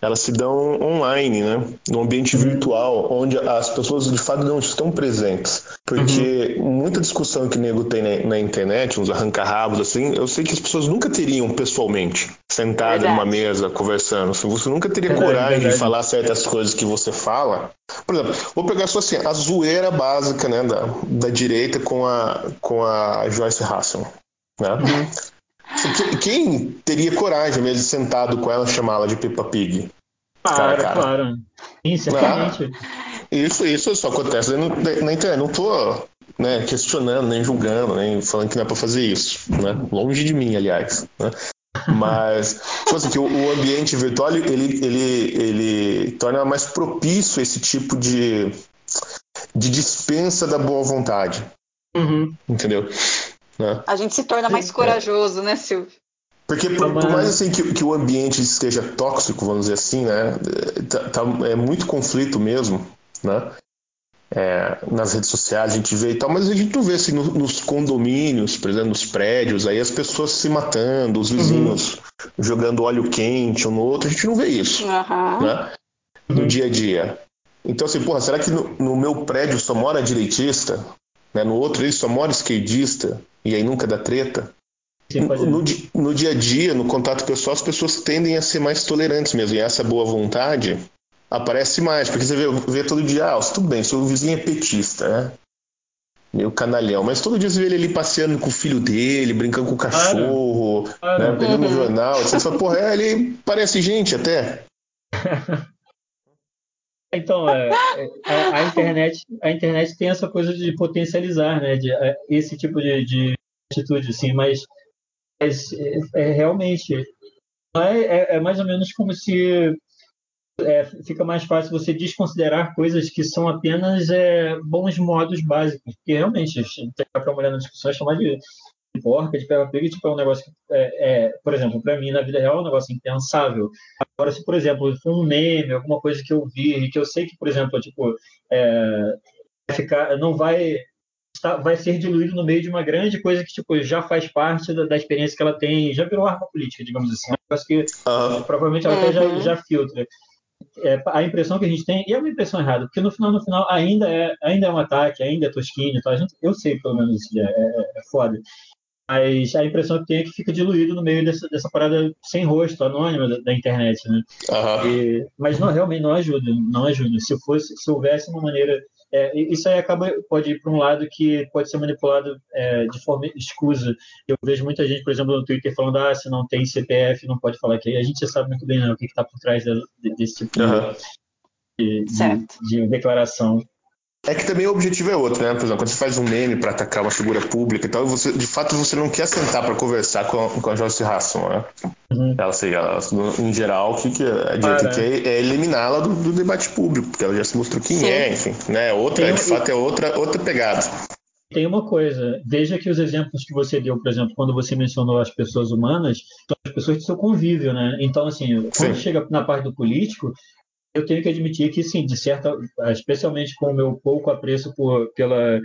elas se dão online, né? No ambiente virtual, onde as pessoas de fato não estão presentes. Porque uhum. muita discussão que o nego tem na, na internet, uns arranca-rabos assim, eu sei que as pessoas nunca teriam pessoalmente, sentada numa mesa, conversando. Assim, você nunca teria verdade, coragem verdade. de falar certas coisas que você fala. Por exemplo, vou pegar só assim, a zoeira básica né, da, da direita com a, com a Joyce Hasselman. Né? Uhum. Quem teria coragem mesmo sentado com ela chamá-la de Peppa Pig? Claro, cara, claro. Sim, certamente. Ah, isso, isso só acontece na, na internet. Não tô né, questionando, nem julgando, nem falando que não é para fazer isso. Né? Longe de mim, aliás. Né? Mas, tipo assim, que o, o, ambiente virtual ele, ele, ele torna mais propício esse tipo de, de dispensa da boa vontade. Uhum. Entendeu? Né? A gente se torna mais corajoso, né, Silvio? Porque por, por mais assim que, que, o ambiente esteja tóxico, vamos dizer assim, né, tá, tá, é muito conflito mesmo, né? É, nas redes sociais a gente vê e tal, mas a gente não vê assim no, nos condomínios, por exemplo, nos prédios, aí as pessoas se matando, os vizinhos uhum. jogando óleo quente um no outro, a gente não vê isso, uhum. né? No uhum. dia a dia. Então assim, porra, será que no, no meu prédio só mora direitista? Né? No outro ele só mora esquerdista? E aí nunca dá treta? No, no, dia a dia, no contato pessoal, as pessoas tendem a ser mais tolerantes mesmo. E essa boa vontade aparece mais, porque você vê, vê todo dia, ah, tudo bem, seu vizinho é petista, né? Meio canalhão, mas todo dia você vê ele ali passeando com o filho dele, brincando com o cachorro, né? pegando um jornal. Você fala, porra, é, ele parece gente até. Então, é, é, a, a, internet, a internet tem essa coisa de potencializar, né? De, é, esse tipo de, de atitude, assim, mas é, é realmente é, é, mais ou menos como se é, fica mais fácil você desconsiderar coisas que são apenas é, bons modos básicos. Porque realmente, para mulher na discussão é chamar de porca, de pega pega, tipo, é um negócio que, é, é por exemplo, para mim na vida real é um negócio impensável. Agora, se, por exemplo, for um meme, alguma coisa que eu vi, e que eu sei que, por exemplo, tipo, é, ficar, não vai vai ser diluído no meio de uma grande coisa que tipo já faz parte da, da experiência que ela tem, já virou arma política, digamos assim. Um negócio que uhum. provavelmente ela até já, uhum. já filtra. É, a impressão que a gente tem, e é uma impressão errada, porque no final, no final, ainda é, ainda é um ataque, ainda é tosquinho, tá? a gente, eu sei pelo menos isso, é, é, é foda. Mas a impressão que tem é que fica diluído no meio dessa, dessa parada sem rosto, anônima da, da internet, né? Uhum. E, mas não, realmente não ajuda, não ajuda. Se fosse, se houvesse uma maneira é, isso aí acaba pode ir para um lado que pode ser manipulado é, de forma escusa. Eu vejo muita gente, por exemplo, no Twitter falando ah, se não tem CPF não pode falar que a gente já sabe muito bem né, o que está por trás de, desse tipo uhum. de, de, de, declaração. É que também o objetivo é outro, né? Por exemplo, quando você faz um meme para atacar uma figura pública e tal, você, de fato você não quer sentar para conversar com, com a Joyce Hasson, né? Uhum. Ela, sei, ela, em geral, o que, que a direita quer é, é eliminá-la do, do, debate público, porque ela já se mostrou quem Sim. é, enfim, né? Outra, Tem, de fato, é outra, outra pegada. Tem uma coisa, veja que os exemplos que você deu, por exemplo, quando você mencionou as pessoas humanas, são as pessoas do seu convívio, né? Então, assim, quando Sim. chega na parte do político, eu tenho que admitir que, sim, de certa, especialmente com o meu pouco apreço por, pela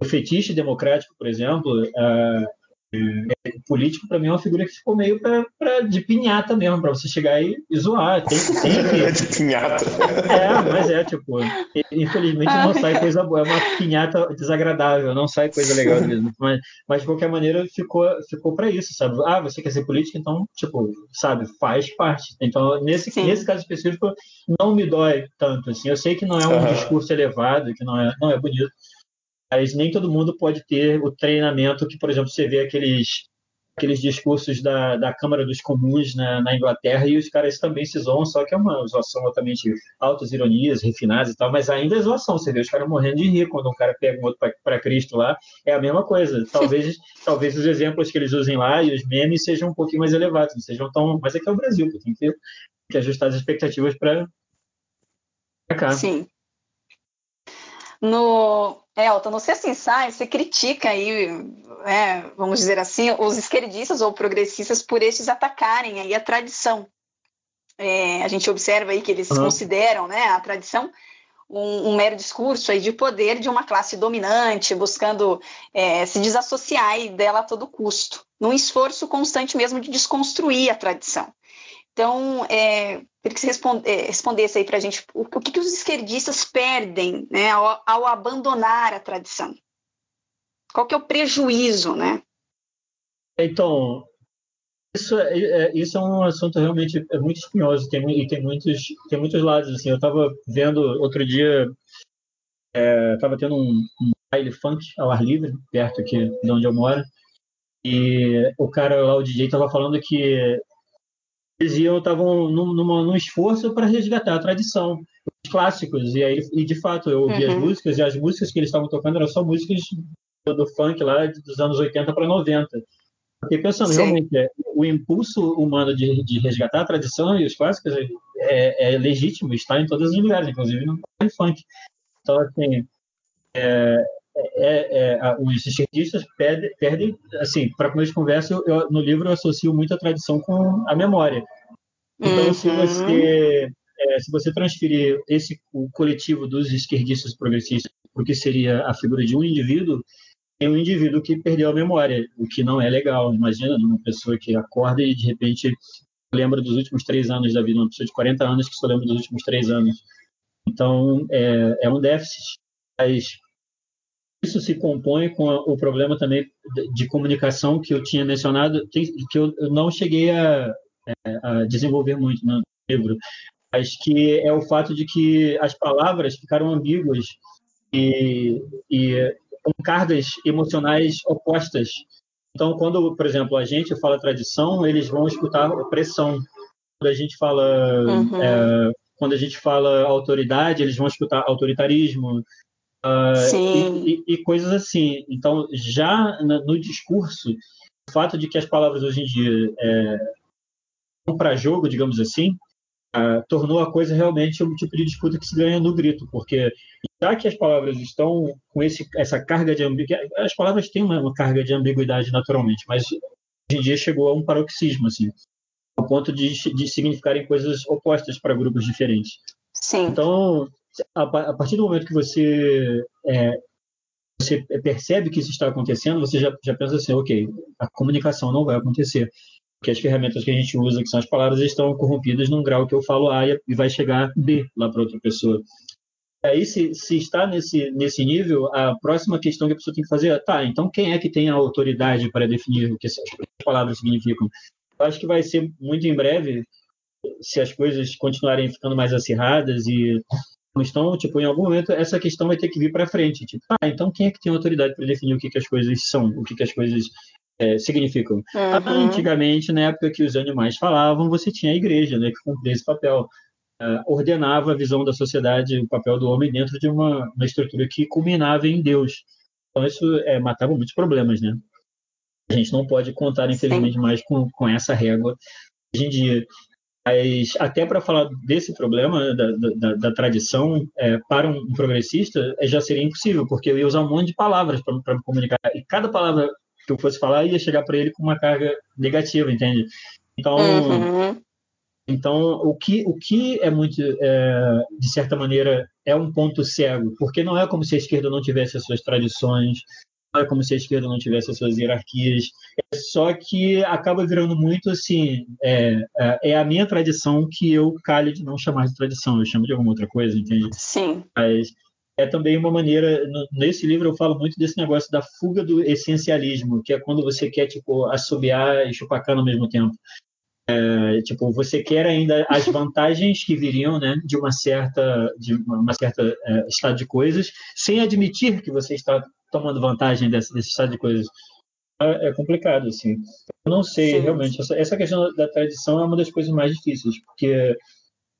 o fetiche democrático, por exemplo, uh, é, político para mim é uma figura que ficou meio pra, pra de pinhata mesmo, para você chegar e, e zoar. Tem, tem que. de pinhata. É, mas é, tipo, infelizmente não sai coisa boa, é uma pinhata desagradável, não sai coisa legal mesmo. Mas, mas de qualquer maneira ficou, ficou para isso, sabe? Ah, você quer ser político, então, tipo, sabe, faz parte. Então, nesse, nesse caso específico, não me dói tanto, assim. Eu sei que não é um uhum. discurso elevado, que não é, não é bonito, mas nem todo mundo pode ter o treinamento que, por exemplo, você vê aqueles aqueles discursos da, da Câmara dos Comuns na, na, Inglaterra e os caras também se zoam, só que é uma zoação altamente altas ironias, refinadas e tal, mas ainda é zoação, você vê os caras morrendo de rir quando um cara pega um outro para Cristo lá, é a mesma coisa. Talvez, talvez os exemplos que eles usem lá e os memes sejam um pouquinho mais elevados, não sejam tão... Mas é que é o Brasil, tem que, que ajustar as expectativas para cá. Sim. No, Elton, no sexto ensaio, você critica aí, é, vamos dizer assim, os esquerdistas ou progressistas por estes atacarem aí a tradição. É, a gente observa aí que eles uhum. consideram né, a tradição um, um, mero discurso aí de poder de uma classe dominante, buscando é, se desassociar dela a todo custo, num esforço constante mesmo de desconstruir a tradição. Então, é, queria que você responde, é, respondesse aí para a gente o, o, que, que os esquerdistas perdem né, ao, ao, abandonar a tradição. Qual que é o prejuízo, né? Então, isso é, é isso é um assunto realmente é muito espinhoso tem, e tem muitos, tem muitos lados. Assim, eu estava vendo outro dia, estava é, tendo um, um baile funk ao ar livre, perto aqui de onde eu moro, e o cara lá, o DJ, estava falando que eles iam estavam num, num esforço para resgatar a tradição, os clássicos. E aí, e de fato, eu ouvi uhum. as músicas e as músicas que eles estavam tocando eram só músicas do, do funk lá dos anos 80 para 90. Fiquei pensando, Sim. realmente, é, o impulso humano de, de, resgatar a tradição e os clássicos é, é, legítimo, está em todos os lugares, inclusive no funk. Então, assim, é, é, é, os esquerdistas perdem, perdem assim, para começo de conversa, eu, eu, no livro eu associo muito a tradição com a memória. Então, uhum. se você é, se você transferir esse o coletivo dos esquerdistas progressistas para o que seria a figura de um indivíduo, tem um indivíduo que perdeu a memória, o que não é legal. Imagina uma pessoa que acorda e de repente lembra dos últimos três anos da vida, uma pessoa de 40 anos que só lembra dos últimos três anos. Então, é, é um déficit. Mas isso se compõe com o problema também de comunicação que eu tinha mencionado, que eu não cheguei a, a desenvolver muito no livro, mas que é o fato de que as palavras ficaram ambíguas e, e com cargas emocionais opostas. Então, quando, por exemplo, a gente fala tradição, eles vão escutar opressão. Quando a gente fala uhum. é, quando a gente fala autoridade, eles vão escutar autoritarismo uh, e, e, e, coisas assim. Então, já no discurso, o fato de que as palavras hoje em dia é, para jogo, digamos assim, uh, tornou a coisa realmente um tipo de disputa que se ganha no grito, porque já que as palavras estão com esse, essa carga de ambiguidade, as palavras têm uma, uma, carga de ambiguidade naturalmente, mas hoje em dia chegou a um paroxismo, assim, ao ponto de, de significarem coisas opostas para grupos diferentes. Sim. Então, a, partir do momento que você é, você percebe que isso está acontecendo, você já, já pensa assim, ok, a comunicação não vai acontecer que as ferramentas que a gente usa, que são as palavras, estão corrompidas num grau que eu falo A e vai chegar B lá para outra pessoa. Aí, se, se está nesse, nesse nível, a próxima questão que a pessoa tem que fazer é, tá, então quem é que tem a autoridade para definir o que essas palavras significam? Eu acho que vai ser muito em breve, se as coisas continuarem ficando mais acirradas e não estão, tipo, em algum momento essa questão vai ter que vir para frente. Tipo, ah, então quem é que tem autoridade para definir o que, que as coisas são, o que, que as coisas é, significam. Uhum. Antigamente, na época que os animais falavam, você tinha a igreja, né, que cumpria esse papel. Uh, ordenava a visão da sociedade, o papel do homem dentro de uma, uma estrutura que culminava em Deus. Então, isso é, matava muitos problemas, né? A gente não pode contar, infelizmente, Sim. mais com, com essa régua hoje em dia. Mas até para falar desse problema da, da, da tradição, é, para um progressista, é, já seria impossível, porque eu ia usar um monte de palavras para me comunicar. E cada palavra que eu fosse falar ia chegar para ele com uma carga negativa, entende? Então, uhum. então o que o que é muito é, de certa maneira é um ponto cego, porque não é como se a esquerda não tivesse as suas tradições, é como se a esquerda não tivesse as suas hierarquias, é só que acaba virando muito assim, é, é, é a minha tradição que eu calho de não chamar de tradição, eu chamo de alguma outra coisa, entende? Sim. Mas é também uma maneira nesse livro eu falo muito desse negócio da fuga do essencialismo que é quando você quer tipo assobiar e chupar cana ao mesmo tempo é, tipo você quer ainda as vantagens que viriam né de uma certa de uma certa é, estado de coisas sem admitir que você está tomando vantagem desse, desse estado de coisas é, é complicado assim eu não sei Sim. realmente essa, essa questão da tradição é uma das coisas mais difíceis porque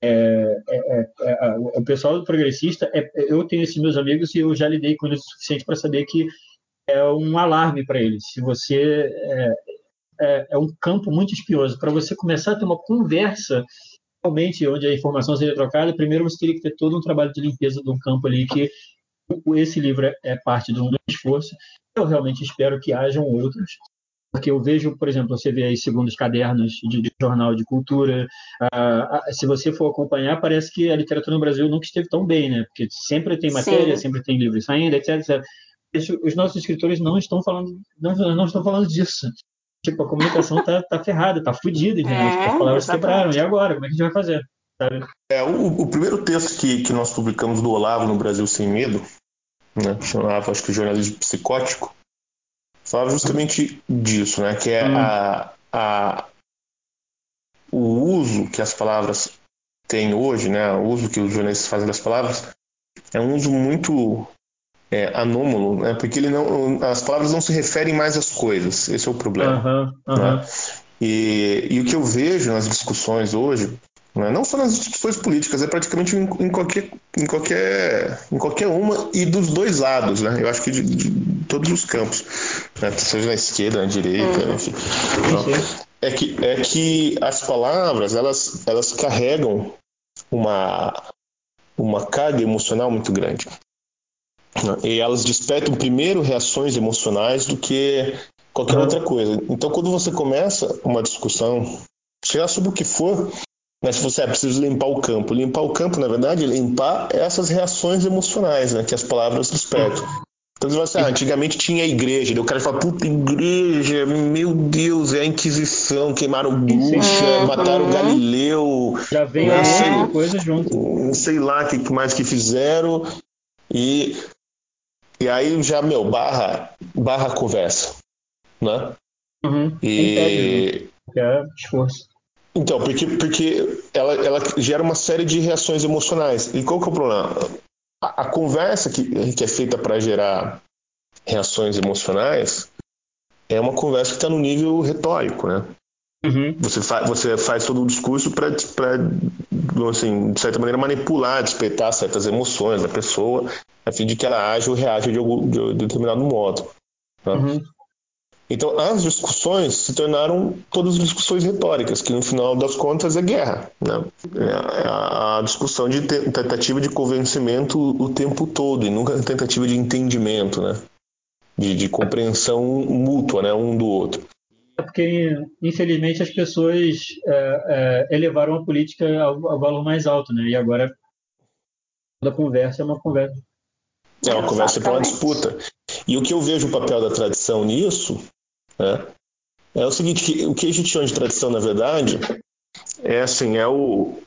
é, é, é, é o pessoal progressista, é, eu tenho esses meus amigos e eu já lidei com eles o suficiente para saber que é um alarme para eles. Se você é, é, um campo muito espioso para você começar a ter uma conversa realmente onde a informação seja trocada, primeiro você teria que ter todo um trabalho de limpeza de um campo ali que esse livro é parte de um esforço. Eu realmente espero que hajam outros porque eu vejo, por exemplo, você vê aí segundos cadernos de, de jornal de cultura, ah, se você for acompanhar, parece que a literatura no Brasil nunca esteve tão bem, né? Porque sempre tem matéria, Sim. sempre tem livro saindo, etc, etc. Os nossos escritores não estão falando, não, não estão falando disso. Tipo, a comunicação tá, tá ferrada, tá fodida, entendeu? É, As palavras exatamente. quebraram, e agora? Como é que a gente vai fazer? Sabe? É, o, o, primeiro texto que, que nós publicamos do Olavo no Brasil Sem Medo, né, chamava, acho que, Jornalismo Psicótico, falava justamente disso, né? Que é hum. a, a, o uso que as palavras têm hoje, né? O uso que os jornalistas fazem das palavras é um uso muito é, anômalo, né? Porque ele não, as palavras não se referem mais às coisas. Esse é o problema. Uhum, uhum. Né? E, e o que eu vejo nas discussões hoje né? Não só nas discussões políticas, é praticamente em, em, qualquer, em, qualquer, em qualquer uma e dos dois lados, né? Eu acho que de, de todos os campos, né? seja na esquerda, na direita, uhum. enfim. Então, é, que, é que as palavras, elas, elas carregam uma, uma carga emocional muito grande. E elas despertam primeiro reações emocionais do que qualquer uhum. outra coisa. Então, quando você começa uma discussão, seja sobre o que for, mas se você é preciso limpar o campo. Limpar o campo, na verdade, limpar essas reações emocionais né, que as palavras despertam. Então você fala assim, ah, antigamente tinha a igreja, o cara fala, puta, igreja, meu Deus, é a Inquisição, queimaram bruxa, uhum. mataram Galileu. Já vem né, sei, coisa junto. Sei lá o que mais que fizeram. E, e aí já, meu, barra, barra conversa. Né? Uhum. E. É esforço. Então, porque, porque ela, ela gera uma série de reações emocionais. E qual que é o problema? A, a conversa que, que é feita para gerar reações emocionais é uma conversa que está no nível retórico, né? Uhum. Você, fa você faz todo o discurso para, assim, de certa maneira, manipular, despertar certas emoções da pessoa, a fim de que ela age ou reaja de, algum, de determinado modo. Né? Uhum. Então, as discussões se tornaram todas discussões retóricas, que no final das contas é guerra. Né? É a discussão de tentativa de convencimento o tempo todo, e nunca tentativa de entendimento, né? de, de compreensão mútua né? um do outro. É porque, infelizmente, as pessoas é, é, elevaram a política ao, ao, valor mais alto, né? e agora toda conversa é uma conversa. É uma conversa para uma disputa. E o que eu vejo o papel da tradição nisso né? É o seguinte, que, o que a gente chama de tradição, na verdade, é assim, é o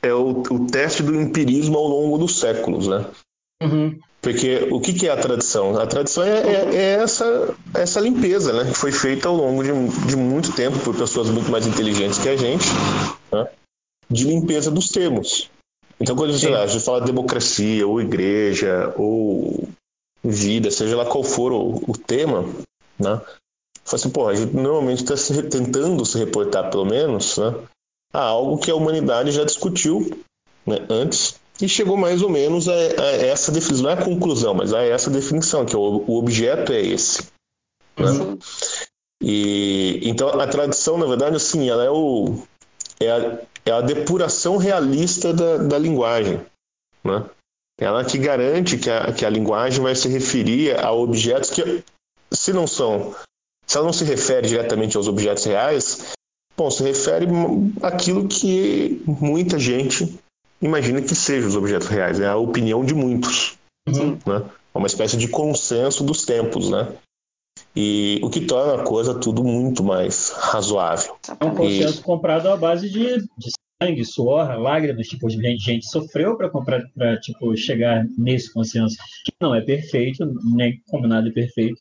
é o, o teste do empirismo ao longo dos séculos, né? Uhum. Porque o que, que, é a tradição? A tradição é, é, é, essa, essa limpeza, né? Que foi feita ao longo de, de muito tempo por pessoas muito mais inteligentes que a gente, né? de limpeza dos termos. Então, quando a gente, a gente fala democracia, ou igreja, ou vida, seja lá qual for o, o tema, né? Assim, pô, a gente normalmente está se, tentando se reportar, pelo menos, né, a algo que a humanidade já discutiu né, antes e chegou mais ou menos a, a, essa definição, não é a conclusão, mas a essa definição, que o, o objeto é esse. Né? E, então a tradição, na verdade, assim, ela é, o, é, a, é a depuração realista da, da linguagem. Né? Ela que garante que a, que a linguagem vai se referir a objetos que se não são, se ela não se refere diretamente aos objetos reais, bom, se refere àquilo que muita gente imagina que sejam os objetos reais, é a opinião de muitos, uhum. né? É uma espécie de consenso dos tempos, né? E o que torna a coisa tudo muito mais razoável. É um consenso e... comprado à base de, de sangue, suor, lágrimas, tipo, gente, gente sofreu para comprar, para tipo chegar nesse consenso que não é perfeito, nem combinado é perfeito,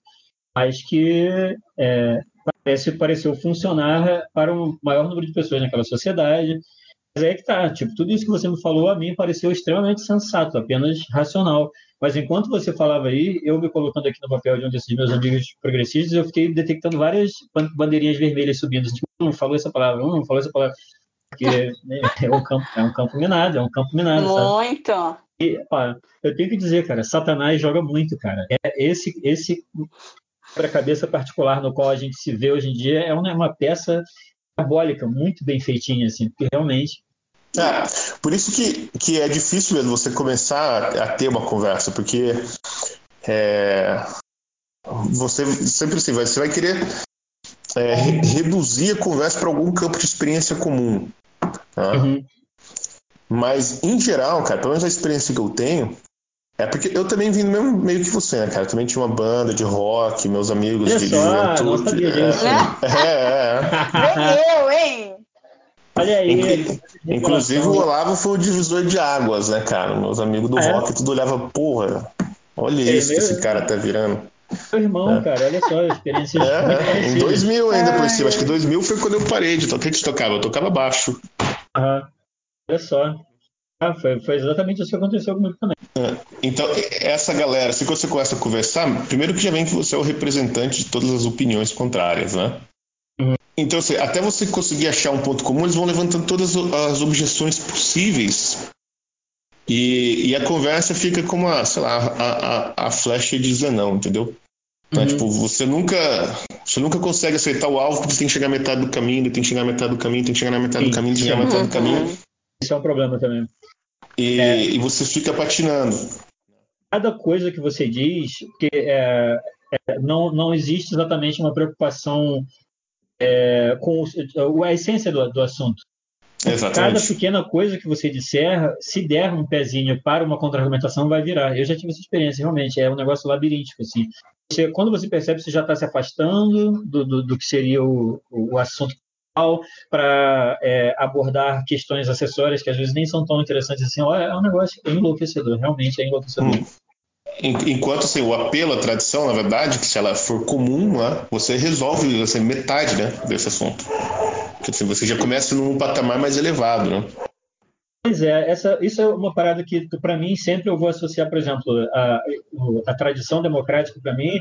mas que é, parece, pareceu funcionar para um maior número de pessoas naquela sociedade. Mas é que tá, tipo, tudo isso que você me falou a mim pareceu extremamente sensato, apenas racional. Mas enquanto você falava aí, eu me colocando aqui no papel de um desses meus amigos progressistas, eu fiquei detectando várias bandeirinhas vermelhas subindo. Tipo, não falou essa palavra, não falou essa palavra. Porque né, é, um campo, é um campo minado, é um campo minado. Muito. Sabe? E, ó, eu tenho que dizer, cara, Satanás joga muito, cara. É esse, esse quebra-cabeça particular no qual a gente se vê hoje em dia é uma, peça diabólica, muito bem feitinha, assim, porque realmente. É, por isso que, que é difícil mesmo você começar a ter uma conversa, porque é, você sempre assim, você vai querer é, reduzir a conversa para algum campo de experiência comum. Tá? Uhum. Mas, em geral, cara, pelo menos a experiência que eu tenho, é porque eu também vim no mesmo meio que você, né, cara? Eu também tinha uma banda de rock, meus amigos Olha de só, juventude. Sabia disso. É, é. é. eu, hein? Olha aí. inclusive o Olavo foi o divisor de águas, né, cara? Meus amigos do ah, rock, é? tudo olhava, porra, olha é, isso meu... que esse cara tá virando. Meu irmão, é. cara, olha só, experiência. É, em 2000 ainda por cima. Acho que 2000 foi quando eu parei de tocar. O que tocava? Eu tocava baixo. Aham. Olha só. Ah, foi, foi exatamente isso que aconteceu comigo também. É, então, essa galera, se você começa a conversar, primeiro que já vem que você é o representante de todas as opiniões contrárias, né? Uhum. Então, assim, até você conseguir achar um ponto comum, eles vão levantando todas as objeções possíveis e, e a conversa fica como a, sei lá, a, a, a flecha de Zenão, entendeu? Então, uhum. tipo, você nunca, você nunca consegue aceitar o alvo porque você tem que chegar à metade do caminho, tem que chegar à metade do caminho, tem que chegar na metade do caminho, tem que chegar à metade do caminho. Isso é um problema também. E, é. e você fica patinando. cada coisa que você diz, que é, é, não, não existe exatamente uma preocupação é, com a essência do, do assunto. Exatamente. Cada pequena coisa que você disser, se der um pezinho para uma contra-argumentação, vai virar. Eu já tive essa experiência, realmente. É um negócio labiríntico, assim. Você, quando você percebe, você já está se afastando do, do, do, que seria o, o assunto para é, abordar questões acessórias que às vezes nem são tão interessantes assim. Olha, é um negócio enlouquecedor, realmente é enlouquecedor. Hum. Enquanto assim, o apelo à tradição, na verdade, que se ela for comum, né, você resolve assim, metade né, desse assunto. Porque assim, você já começa num patamar mais elevado. Né? Pois é, essa, isso é uma parada que, para mim, sempre eu vou associar, por exemplo, a, a tradição democrática, para mim,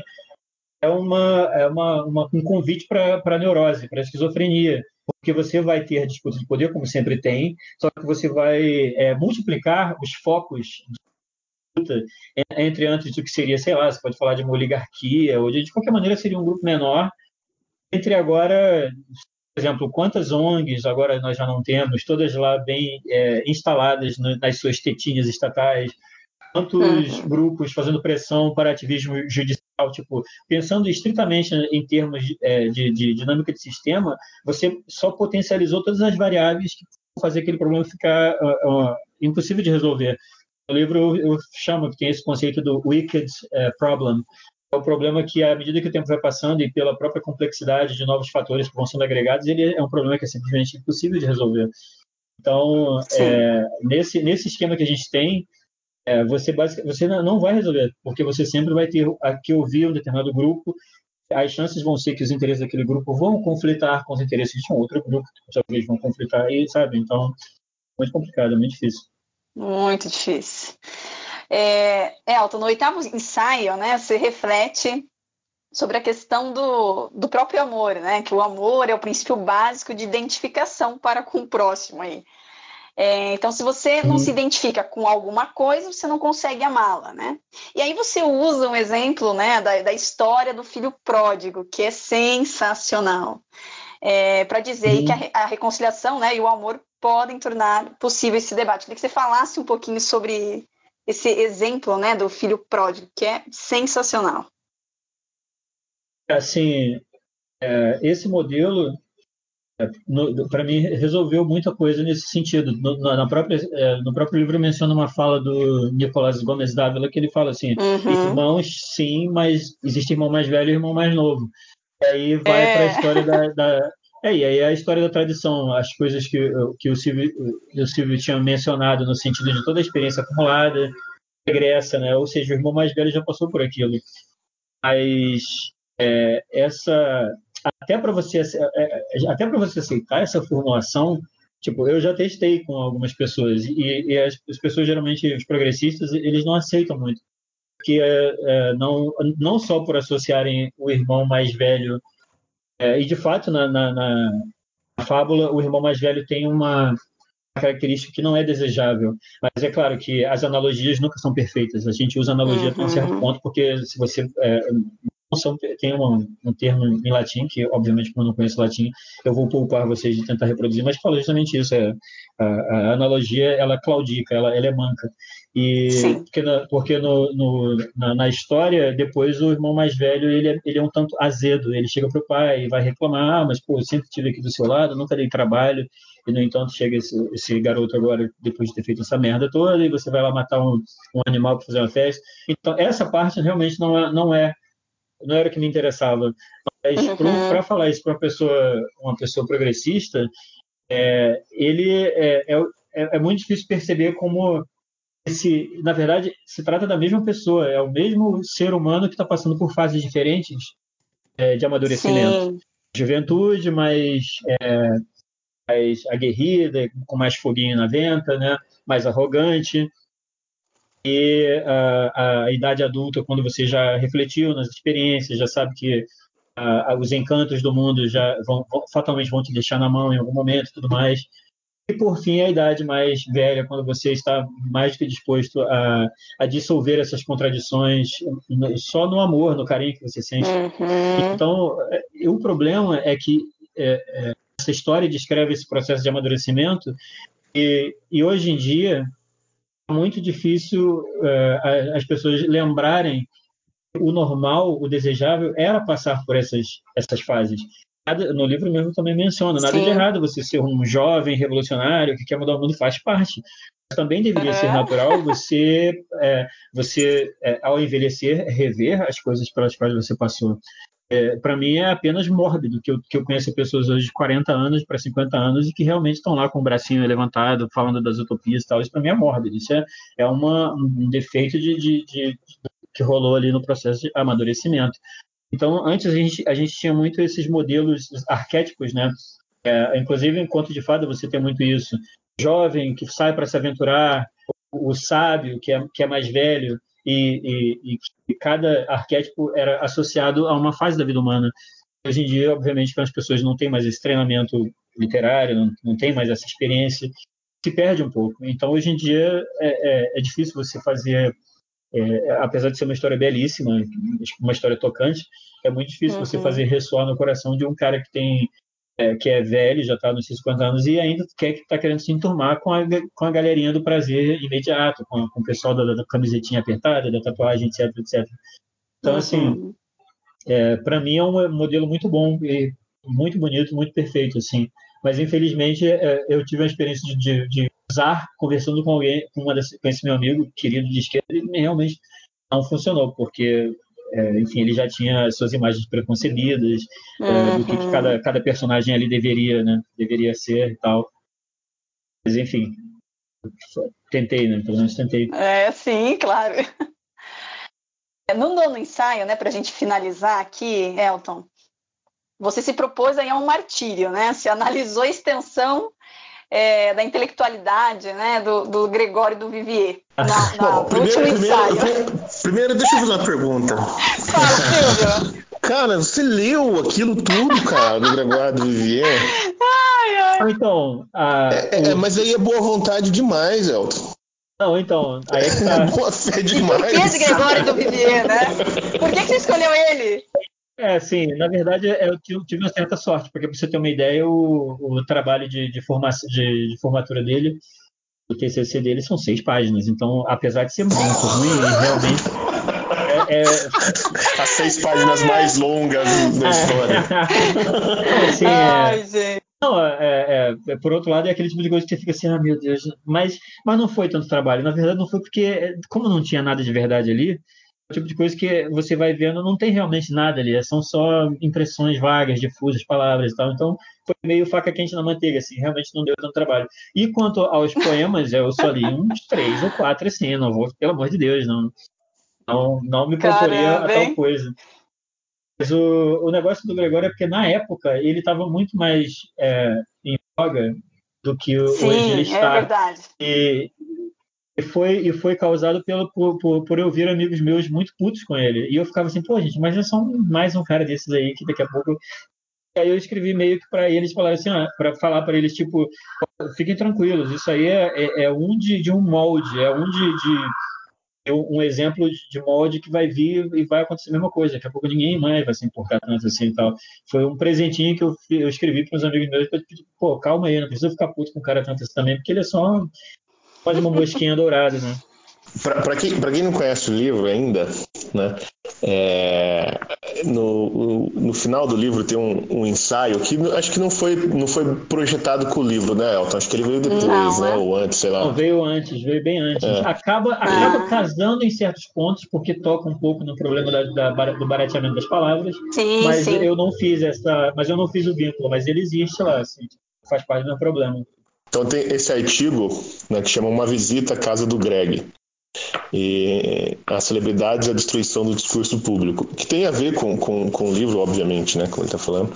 é, uma, é uma, uma um convite para a neurose, para a esquizofrenia, porque você vai ter disputa de poder, como sempre tem, só que você vai é, multiplicar os focos entre antes do que seria, sei lá, você pode falar de uma oligarquia, ou de, de qualquer maneira seria um grupo menor, entre agora, por exemplo, quantas ONGs agora nós já não temos, todas lá bem é, instaladas nas suas tetinhas estatais, quantos uhum. grupos fazendo pressão para ativismo judicial, tipo, pensando estritamente em termos de, é, de, de dinâmica de sistema, você só potencializou todas as variáveis que vão fazer aquele problema ficar uh, uh, impossível de resolver. No livro eu chamo que tem esse conceito do wicked uh, problem. É o problema que, à medida que o tempo vai passando e pela própria complexidade de novos fatores que vão sendo agregados, ele é um problema que é simplesmente impossível de resolver. Então, é, nesse, nesse esquema que a gente tem, é, você, você não vai resolver, porque você sempre vai ter que ouvir um determinado grupo, as chances vão ser que os interesses daquele grupo vão conflitar com os interesses de um outro grupo, talvez vão conflitar, e sabe? Então, muito complicado, muito difícil. Muito difícil. É, Elton, no oitavo ensaio, né, você reflete sobre a questão do, do próprio amor, né? Que o amor é o princípio básico de identificação para com o próximo aí. É, então, se você não se identifica com alguma coisa, você não consegue amá-la, né? E aí você usa um exemplo, né, da, da história do filho pródigo, que é sensacional, é, para dizer que a, a, reconciliação, né, e o amor podem tornar possível esse debate. Queria que você falasse um pouquinho sobre esse exemplo né, do filho pródigo, que é sensacional. Assim, é, esse modelo, para mim, resolveu muita coisa nesse sentido. No, na própria, é, no próprio livro menciona uma fala do Nicolás Gomes Dávila, que ele fala assim, uhum. irmãos, sim, mas existe irmão mais velho e irmão mais novo. E aí vai é. para a história da, da é, e aí a história da tradição, as coisas que, que o, Silvio, o Silvio tinha mencionado no sentido de toda a experiência acumulada, regressa, né? Ou seja, o irmão mais velho já passou por aquilo. Mas é, essa até para você é, é, até para você aceitar essa formulação, tipo, eu já testei com algumas pessoas e, e as, as, pessoas geralmente os progressistas eles não aceitam muito, é, é não não só por associarem o irmão mais velho é, e de fato, na, na, na, fábula, o irmão mais velho tem uma característica que não é desejável. Mas é claro que as analogias nunca são perfeitas. A gente usa analogia uhum. até um certo uhum. ponto, porque se você é, são, tem um, um, termo em latim, que obviamente como eu não conheço latim, eu vou poupar vocês de tentar reproduzir, mas fala justamente isso, é, a, a analogia ela claudica, ela, ela é manca. E Sim. porque, na, porque no, no na, na, história, depois o irmão mais velho ele é, ele é um tanto azedo, ele chega para o pai e vai reclamar, ah, mas pô, eu sempre estive aqui do seu lado, nunca dei trabalho, e no entanto chega esse, esse garoto agora, depois de ter feito essa merda toda, e você vai lá matar um, um animal para fazer uma festa. Então, essa parte realmente não é, não é não era o que me interessava. Mas uhum. para falar isso para uma pessoa, uma pessoa progressista, é, ele é, é, é, é, muito difícil perceber como esse, na verdade, se trata da mesma pessoa, é o mesmo ser humano que está passando por fases diferentes é, de amadurecimento. Sim. Juventude, mais, é, mais aguerrida, com mais foguinho na venta, né? mais arrogante e a, a, idade adulta, quando você já refletiu nas experiências, já sabe que a, os encantos do mundo já vão, fatalmente vão te deixar na mão em algum momento, tudo mais. E por fim, a idade mais velha, quando você está mais que disposto a, a dissolver essas contradições só no amor, no carinho que você sente. Uhum. Então, é, o problema é que é, é, essa história descreve esse processo de amadurecimento e, e hoje em dia muito difícil uh, as pessoas lembrarem o normal, o desejável era passar por essas essas fases. Nada, no livro mesmo também menciona, nada Sim. de errado você ser um jovem revolucionário que quer mudar o mundo faz parte. Mas também deveria ser natural você, é, você é, ao envelhecer, rever as coisas pelas quais você passou. É, para mim é apenas mórbido que eu, que eu conheço pessoas hoje de 40 anos para 50 anos e que realmente estão lá com o bracinho levantado, falando das utopias e tal. Isso para mim é mórbido. Isso é, é uma, um defeito de, de, de, que rolou ali no processo de amadurecimento. Então, antes a gente, a gente tinha muito esses modelos arquétipos, né? É, inclusive, em Conto de Fada, você tem muito isso. Jovem que sai para se aventurar, o, sábio que é, que é mais velho, e, e, e, cada arquétipo era associado a uma fase da vida humana. Hoje em dia, obviamente, que as pessoas não têm mais esse treinamento literário, não, não têm mais essa experiência, se perde um pouco. Então, hoje em dia, é, é, é difícil você fazer é, apesar de ser uma história belíssima, uma história tocante, é muito difícil uhum. você fazer ressoar no coração de um cara que tem é, que é velho, já está nos 50 anos e ainda quer que está querendo se enturmar com a, com a galerinha do prazer imediato, com, com o pessoal da, da, camisetinha apertada, da tatuagem, etc, etc. Então, uhum. assim, é, para mim é um modelo muito bom e muito bonito, muito perfeito, assim. Mas infelizmente é, eu tive a experiência de, de, usar conversando com alguém, com, uma desse, com esse meu amigo querido de esquerda, e realmente não funcionou, porque, é, enfim, ele já tinha suas imagens preconcebidas uhum. é, do que, que, uhum. cada, cada personagem ali deveria, né, deveria ser e tal. Mas, enfim, tentei, né, pelo menos tentei. É, sim, claro. No nono ensaio, né, para a gente finalizar aqui, Elton, você se propôs aí a um martírio, né? Se analisou a extensão é, da intelectualidade né, do, do Gregório do Vivier na, na, Bom, primeiro, último ensaio. Primeiro, primeiro, deixa eu fazer uma pergunta. Fala, Silvio. Cara, você leu aquilo tudo, cara, do Gregório do Vivier? Ai, ai. Então, a, é, é, mas aí é boa vontade demais, Elton. Não, então, aí é que tá. É boa fé demais. E por que de Gregório do Vivier, né? Por que, que você escolheu ele? É, sim, na verdade eu tive uma certa sorte, porque para você ter uma ideia, o, o trabalho de, de, formação, de, de formatura dele, o TCC dele são seis páginas, então apesar de ser muito ruim, realmente é, é... As seis páginas mais longas da história. assim, é... Ai, gente. Não, é, é, é, por outro lado, é aquele tipo de coisa que você fica assim, ah, meu Deus, mas, mas não foi tanto trabalho. Na verdade, não foi porque, como não tinha nada de verdade ali, o tipo de coisa que você vai vendo não tem realmente nada ali, são só impressões vagas, difusas, palavras e tal. Então, foi meio faca quente na manteiga, assim, realmente não deu tanto trabalho. E quanto aos poemas, eu só li uns três ou quatro, assim, não vou, pelo amor de Deus, não, não, não me proporia a tal coisa. Mas o, o negócio do Gregório é porque, na época, ele estava muito mais é, em voga do que Sim, hoje ele está. É verdade. E, e foi, e foi causado pelo, por, por, por, eu ver amigos meus muito putos com ele. E eu ficava assim, pô, gente, mas é só mais um cara desses aí que daqui a pouco. E aí eu escrevi meio que para eles falar assim, ah, para falar para eles, tipo, fiquem tranquilos, isso aí é, é, é um de, de, um molde, é um de, de, um exemplo de molde que vai vir e vai acontecer a mesma coisa. Daqui a pouco ninguém mais vai se importar tanto assim e tal. Foi um presentinho que eu, eu escrevi para os amigos meus pô, calma aí, não precisa ficar puto com o cara tanto assim também, porque ele é só quase uma mosquinha dourada, né? Para quem, quem não conhece o livro ainda, né, é, no, no final do livro tem um, um, ensaio que acho que não foi, não foi projetado com o livro, né, Elton? Acho que ele veio depois, não, né? É. Ou antes, sei lá. Não, veio antes, veio bem antes. É. Acaba, acaba ah. casando em certos pontos, porque toca um pouco no problema da, da, do barateamento das palavras. Sim, mas sim. eu não fiz essa. Mas eu não fiz o vínculo, mas ele existe lá, assim, faz parte do meu problema. Então tem esse artigo né, que chama Uma Visita à Casa do Greg. E as celebridades e a destruição do discurso público. Que tem a ver com, com, com o livro, obviamente, né? Como ele está falando.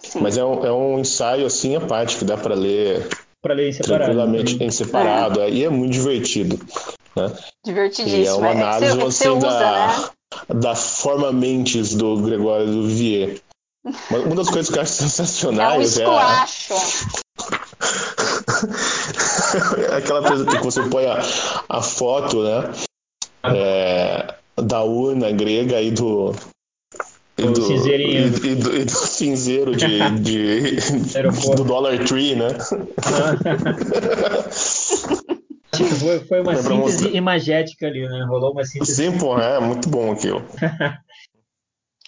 Sim. Mas é um, é um ensaio assim à parte que dá para ler, para ler em separado, tranquilamente em separado. É. E é muito divertido. Né? Divertidíssimo. E é uma análise é que você, assim, usa, da, né? da forma mentes do Gregório do Vivier. Uma das coisas que eu acho sensacionais é, um é a, Aquela coisa que você põe a, a foto, né? É, da urna grega e do. E do. E, e, do, e do cinzeiro de, de do Dollar Tree, né? Foi, foi uma síntese imagética ali, né? Rolou uma síntese. Sim, pô, é muito bom aquilo.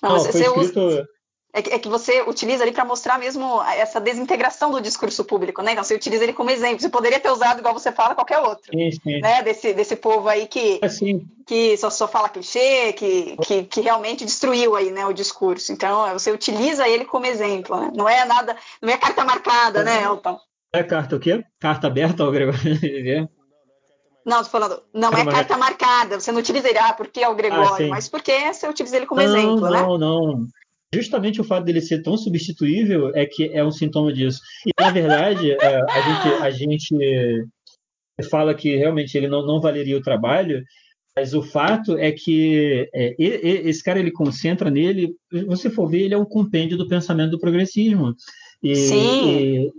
Não, Não, foi escrito... Usa é que, é que você utiliza ali para mostrar mesmo essa desintegração do discurso público, né? Então você utiliza ele como exemplo. Você poderia ter usado, igual você fala, qualquer outro, sim, sim. né? Desse, desse povo aí que, assim. que só, só fala clichê, que, que, que, realmente destruiu aí, né, o discurso. Então você utiliza ele como exemplo, né? Não é nada, não é carta marcada, né, Elton? É carta o quê? Carta aberta ao Gregório Não, tô falando, não é carta marcada, você não utiliza ele, ah, porque é o Gregório, ah, mas porque você utiliza ele como não, exemplo, não, né? Não, não, justamente o fato dele ser tão substituível é que é um sintoma disso. E, na verdade, é, a, gente, a gente fala que realmente ele não, não valeria o trabalho, mas o fato é que é, esse cara ele concentra nele, se você for ver, ele é um compêndio do pensamento do progressismo. E, Sim. E,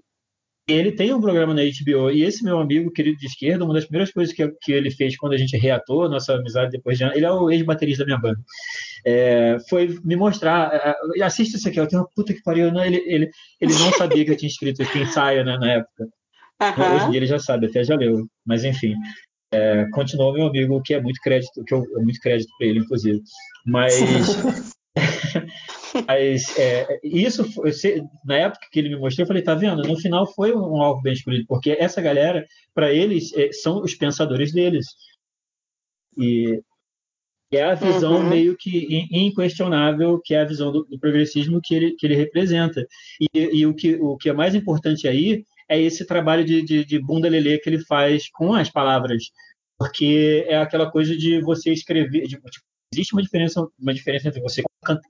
ele tem um programa na HBO, e esse meu amigo querido de esquerda, uma das primeiras coisas que, que ele fez quando a gente reatou nossa amizade depois de ele é o ex-baterista da minha banda, é, foi me mostrar, é, é assista isso aqui, eu tenho uma puta que pariu, não, ele, ele, ele não sabia que eu tinha escrito esse ensaio né, na época. Uhum. Hoje em dia ele já sabe, até já leu, mas enfim. É, continuou meu amigo, que é muito crédito, que eu, é muito crédito para ele, inclusive. Mas Mas é, isso, na época que ele me mostrou, eu falei, tá vendo? No final foi um alvo bem escolhido, porque essa galera, para eles, é, são os pensadores deles. E é a visão uhum. meio que inquestionável, que é a visão do, do, progressismo que ele, que ele representa. E, e, o, que, o que é mais importante aí é esse trabalho de, de, de bunda lelê que ele faz com as palavras, porque é aquela coisa de você escrever, de, tipo, existe uma diferença, uma diferença entre você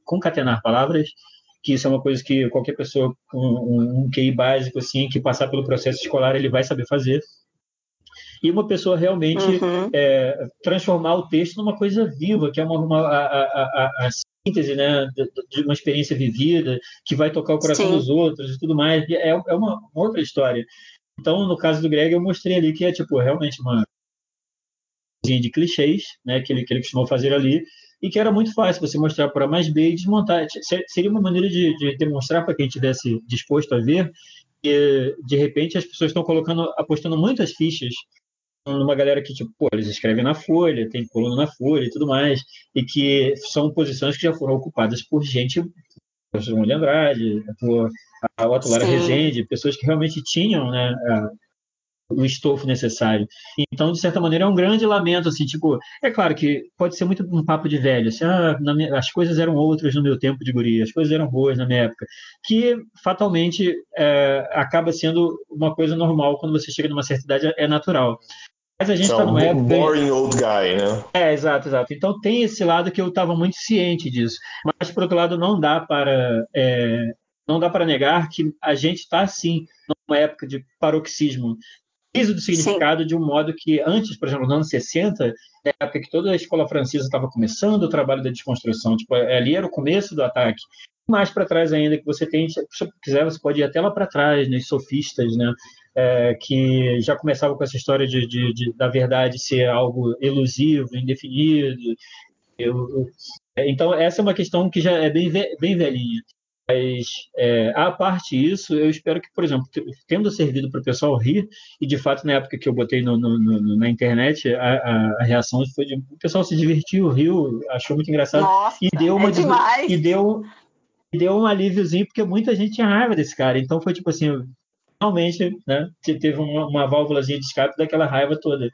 concatenar palavras, que isso é uma coisa que qualquer pessoa com um, um QI básico, assim, que passar pelo processo escolar, ele vai saber fazer. E uma pessoa realmente uhum. é, transformar o texto numa coisa viva, que é uma, uma a, a, a, síntese né, de, uma experiência vivida, que vai tocar o coração Sim. dos outros e tudo mais. É, é uma, uma outra história. Então, no caso do Greg, eu mostrei ali que é tipo realmente uma de clichês, né, que ele, que ele costumou fazer ali, e que era muito fácil você mostrar para mais B e desmontar. Seria uma maneira de, de demonstrar para quem estivesse disposto a ver que, de repente, as pessoas estão colocando, apostando muitas fichas numa galera que, tipo, pô, eles escrevem na Folha, tem coluna na Folha e tudo mais, e que são posições que já foram ocupadas por gente, por João de Andrade, por a Otto Lara Rezende, pessoas que realmente tinham, né, o estofo necessário. Então, de certa maneira, é um grande lamento, assim, tipo, é claro que pode ser muito um papo de velho, assim, ah, minha, as coisas eram outras no meu tempo de guria, as coisas eram boas na minha época, que fatalmente é, acaba sendo uma coisa normal quando você chega numa certa idade, é natural. Mas a gente está numa época. Boring old guy, né? É, exato, exato. Então tem esse lado que eu estava muito ciente disso. Mas, por outro lado, não dá para. É, não dá para negar que a gente está, sim, numa época de paroxismo do significado Sim. de um modo que antes, por exemplo, nos anos 60, na época que toda a escola francesa estava começando o trabalho da desconstrução, tipo, ali era o começo do ataque. Mais para trás ainda, que você tem, se você quiser, você pode ir até lá para trás, nos sofistas, né? É, que já começavam com essa história de, de, de, da verdade ser algo elusivo, indefinido. Eu, então, essa é uma questão que já é bem, bem velhinha. Mas, é, a parte isso, eu espero que, por exemplo, tendo servido para o pessoal rir, e de fato, na época que eu botei no, no, no, na internet, a, a, a, reação foi de. O pessoal se divertiu, riu, achou muito engraçado. Nossa, e deu uma. É e deu, e deu um alíviozinho, porque muita gente tinha raiva desse cara. Então foi tipo assim, realmente, né? Teve uma, uma válvulazinha de escape daquela raiva toda.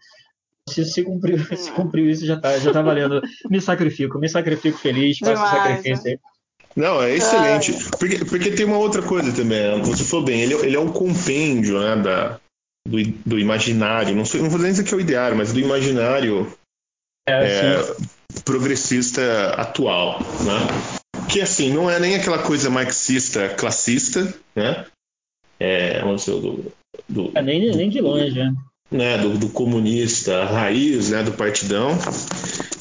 Se, se, cumpriu, se cumpriu isso, já está já tá valendo. Me sacrifico, me sacrifico feliz, faço o sacrifício aí. Não, é excelente. Porque, porque tem uma outra coisa também. Né? Você falou bem, ele, ele é um compêndio né, da, do, do imaginário. Não, sei, não vou dizer que é o ideário, mas do imaginário é, é, progressista atual. Né? Que assim, não é nem aquela coisa marxista classista, né? É, vamos dizer, do, do, é, nem, nem de longe, né? né? Do, do comunista raiz, né? Do partidão.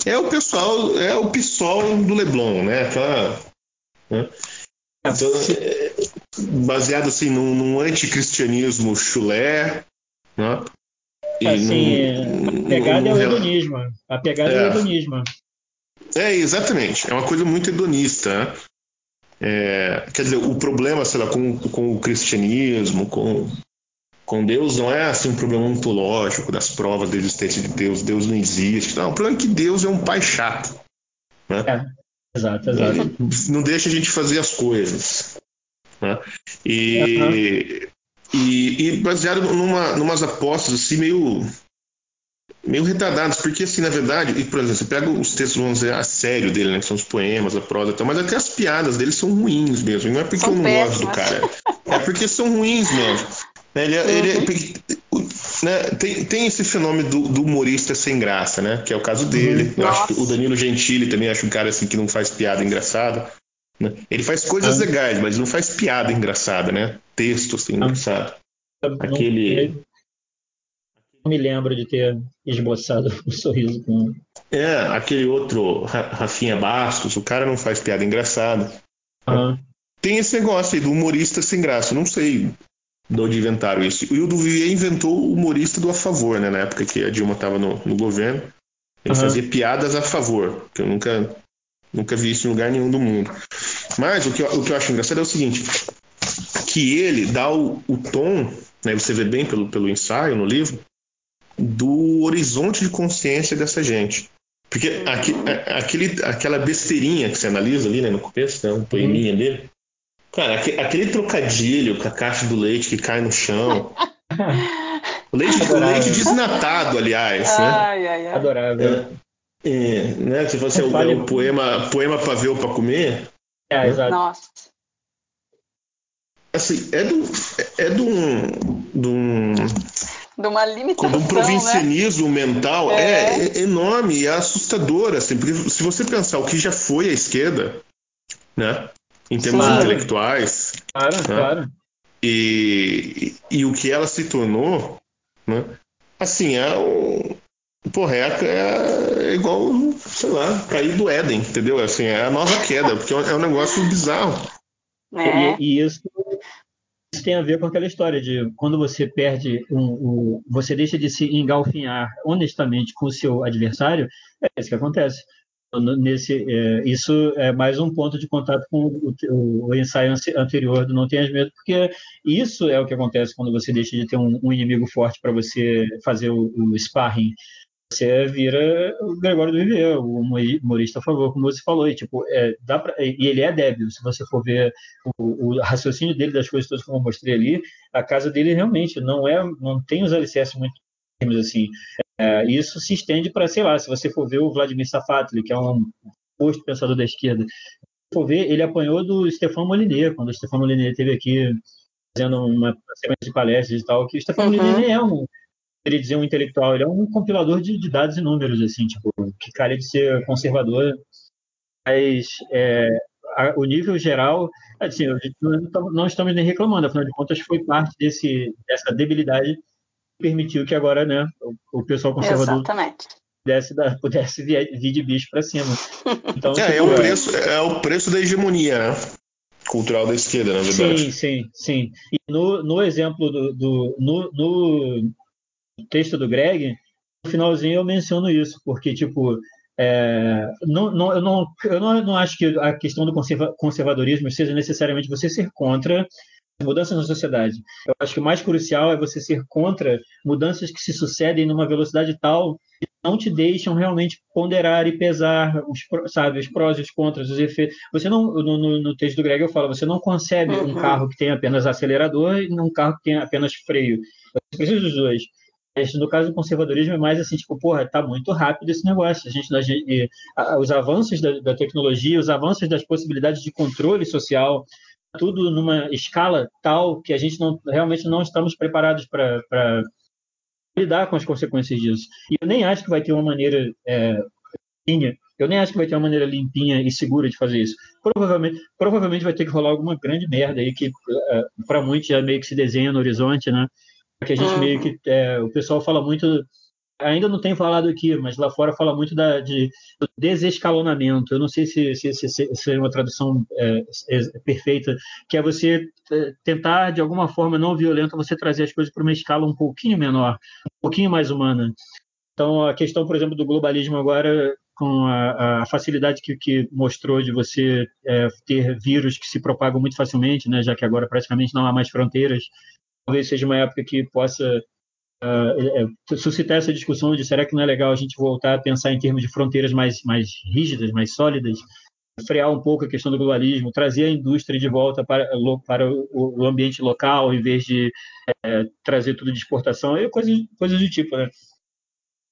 É o pessoal, é o PSOL do Leblon, né? Aquela né? Então, é, baseado assim num, num anticristianismo chulé, né? E assim, num, a pegada num, é o hedonismo. A pegada é, é o hedonismo. É, exatamente. É uma coisa muito hedonista. Né? É, quer dizer, o problema, sei lá, com, com o cristianismo, com com Deus não é assim um problema ontológico das provas da existência de Deus, Deus não existe. Não, o problema é que Deus é um pai chato. Né? É, exato, exato. Não deixa a gente fazer as coisas. Né? E, uhum. e, e, baseado numa numas apostas assim meio meio retardadas, porque assim, na verdade, e, por exemplo, você pega os textos, vamos dizer, a sério dele, né, que são os poemas, a prosa e tal, mas até as piadas dele são ruins mesmo, não é porque são eu não péssimas. gosto do cara, é porque são ruins mesmo. Ele, é, ele, é, uhum. né, tem, tem esse fenômeno do, do, humorista sem graça, né? Que é o caso dele. Uhum. Eu acho que o Danilo Gentili também acho um cara assim que não faz piada engraçada. Né? Ele faz coisas uhum. legais, mas não faz piada engraçada, né? Texto assim, engraçado. Aquele. Não me lembro de ter esboçado um sorriso com. É, aquele outro Rafinha Bastos, o cara não faz piada engraçada. Uhum. Tem esse negócio aí do humorista sem graça. Não sei de onde inventaram isso. E o Duvier inventou o humorista do a favor, né? Na época que a Dilma estava no, no, governo. Ele uhum. fazia piadas a favor, que eu nunca, nunca vi isso em lugar nenhum do mundo. Mas o que, eu, o que eu acho engraçado é o seguinte: que ele dá o, o tom, né, você vê bem pelo, pelo ensaio no livro, do horizonte de consciência dessa gente. Porque aqui, aquele, aquela besteirinha que você analisa ali né, no começo, né, um poeminha uhum. dele, Cara, aquele trocadilho com a caixa do leite que cai no chão. leite, leite desnatado, aliás. Né? Ai, ai, ai. Adorável. É, é, né? Se fosse o, é o poema, poema para ver ou para comer. É, né? exato. Nossa. Assim, é do. É de um. De um de uma limitação, de um provincianismo né? mental é. É, é enorme e é assustador. Assim, porque se você pensar o que já foi a esquerda, né? Em termos claro. intelectuais. Claro, né? claro. E, e, e, o que ela se tornou, né? Assim, é o. Porra, é, é, igual, sei lá, cair do Éden, entendeu? Assim, é a nova queda, porque é um negócio bizarro. É. E, e isso, isso, tem a ver com aquela história de quando você perde, um, um, você deixa de se engalfinhar honestamente com o seu adversário, é isso que acontece nesse é, isso é mais um ponto de contato com o, o, o, ensaio anterior do não tenhas medo porque isso é o que acontece quando você deixa de ter um, um inimigo forte para você fazer o, o, sparring. Você vira o Gregório do Viver, o humorista a favor, como você falou, e, tipo, é, dá pra, e ele é débil, se você for ver o, o, raciocínio dele das coisas todas que eu mostrei ali, a casa dele realmente não é, não tem os alicerces muito assim, é, isso se estende para, sei lá, se você for ver o Vladimir Safatli, que é um posto pensador da esquerda, se for ver, ele apanhou do Stefan Molyneux, quando o Stefan Molyneux esteve aqui fazendo uma sequência de palestras e tal, que o Stefan uhum. Molyneux é um, queria dizer, um intelectual, ele é um compilador de, de, dados e números, assim, tipo, que cara de ser conservador, mas é, a, o nível geral, assim, não estamos nem reclamando, afinal de contas foi parte desse, dessa debilidade permitiu que agora né, o, o pessoal conservador Exatamente. pudesse, dar, pudesse vir, vir de bicho para cima. Então, é, tipo, é, o preço, é o preço da hegemonia né? cultural da esquerda, na verdade. Sim, sim, sim. E no, no exemplo do, do no, no texto do Greg, no finalzinho eu menciono isso, porque, tipo, é, não, não, eu, não, eu não, não acho que a questão do conserva, conservadorismo seja necessariamente você ser contra mudanças na sociedade. Eu acho que o mais crucial é você ser contra mudanças que se sucedem numa velocidade tal que não te deixam realmente ponderar e pesar os, sabe, os prós e os contras, os efeitos. Você não, no, no texto do Greg eu falo, você não concebe uhum. um carro que tem apenas acelerador e um carro que tem apenas freio. Você precisa dos dois. No caso do conservadorismo é mais assim, tipo, porra, tá muito rápido esse negócio. A gente, a gente os avanços da, da, tecnologia, os avanços das possibilidades de controle social, tudo numa escala tal que a gente não, realmente não estamos preparados para lidar com as consequências disso. E eu nem acho que vai ter uma maneira é, limpinha, eu nem acho que vai ter uma maneira limpinha e segura de fazer isso. Provavelmente, provavelmente vai ter que rolar alguma grande merda aí que é, para muitos já meio que se desenha no horizonte, né? Que a gente uhum. meio que é, o pessoal fala muito ainda não tenho falado aqui, mas lá fora fala muito da, de desescalonamento. Eu não sei se, se, se, se é uma tradução é, é, perfeita, que é você é, tentar, de alguma forma não violenta, você trazer as coisas para uma escala um pouquinho menor, um pouquinho mais humana. Então, a questão, por exemplo, do globalismo agora, com a, a facilidade que, que, mostrou de você é, ter vírus que se propagam muito facilmente, né, já que agora praticamente não há mais fronteiras, talvez seja uma época que possa uh, suscitar essa discussão de será que não é legal a gente voltar a pensar em termos de fronteiras mais, mais rígidas, mais sólidas, frear um pouco a questão do globalismo, trazer a indústria de volta para, para o, ambiente local, em vez de é, trazer tudo de exportação, e coisas, coisas do tipo, né?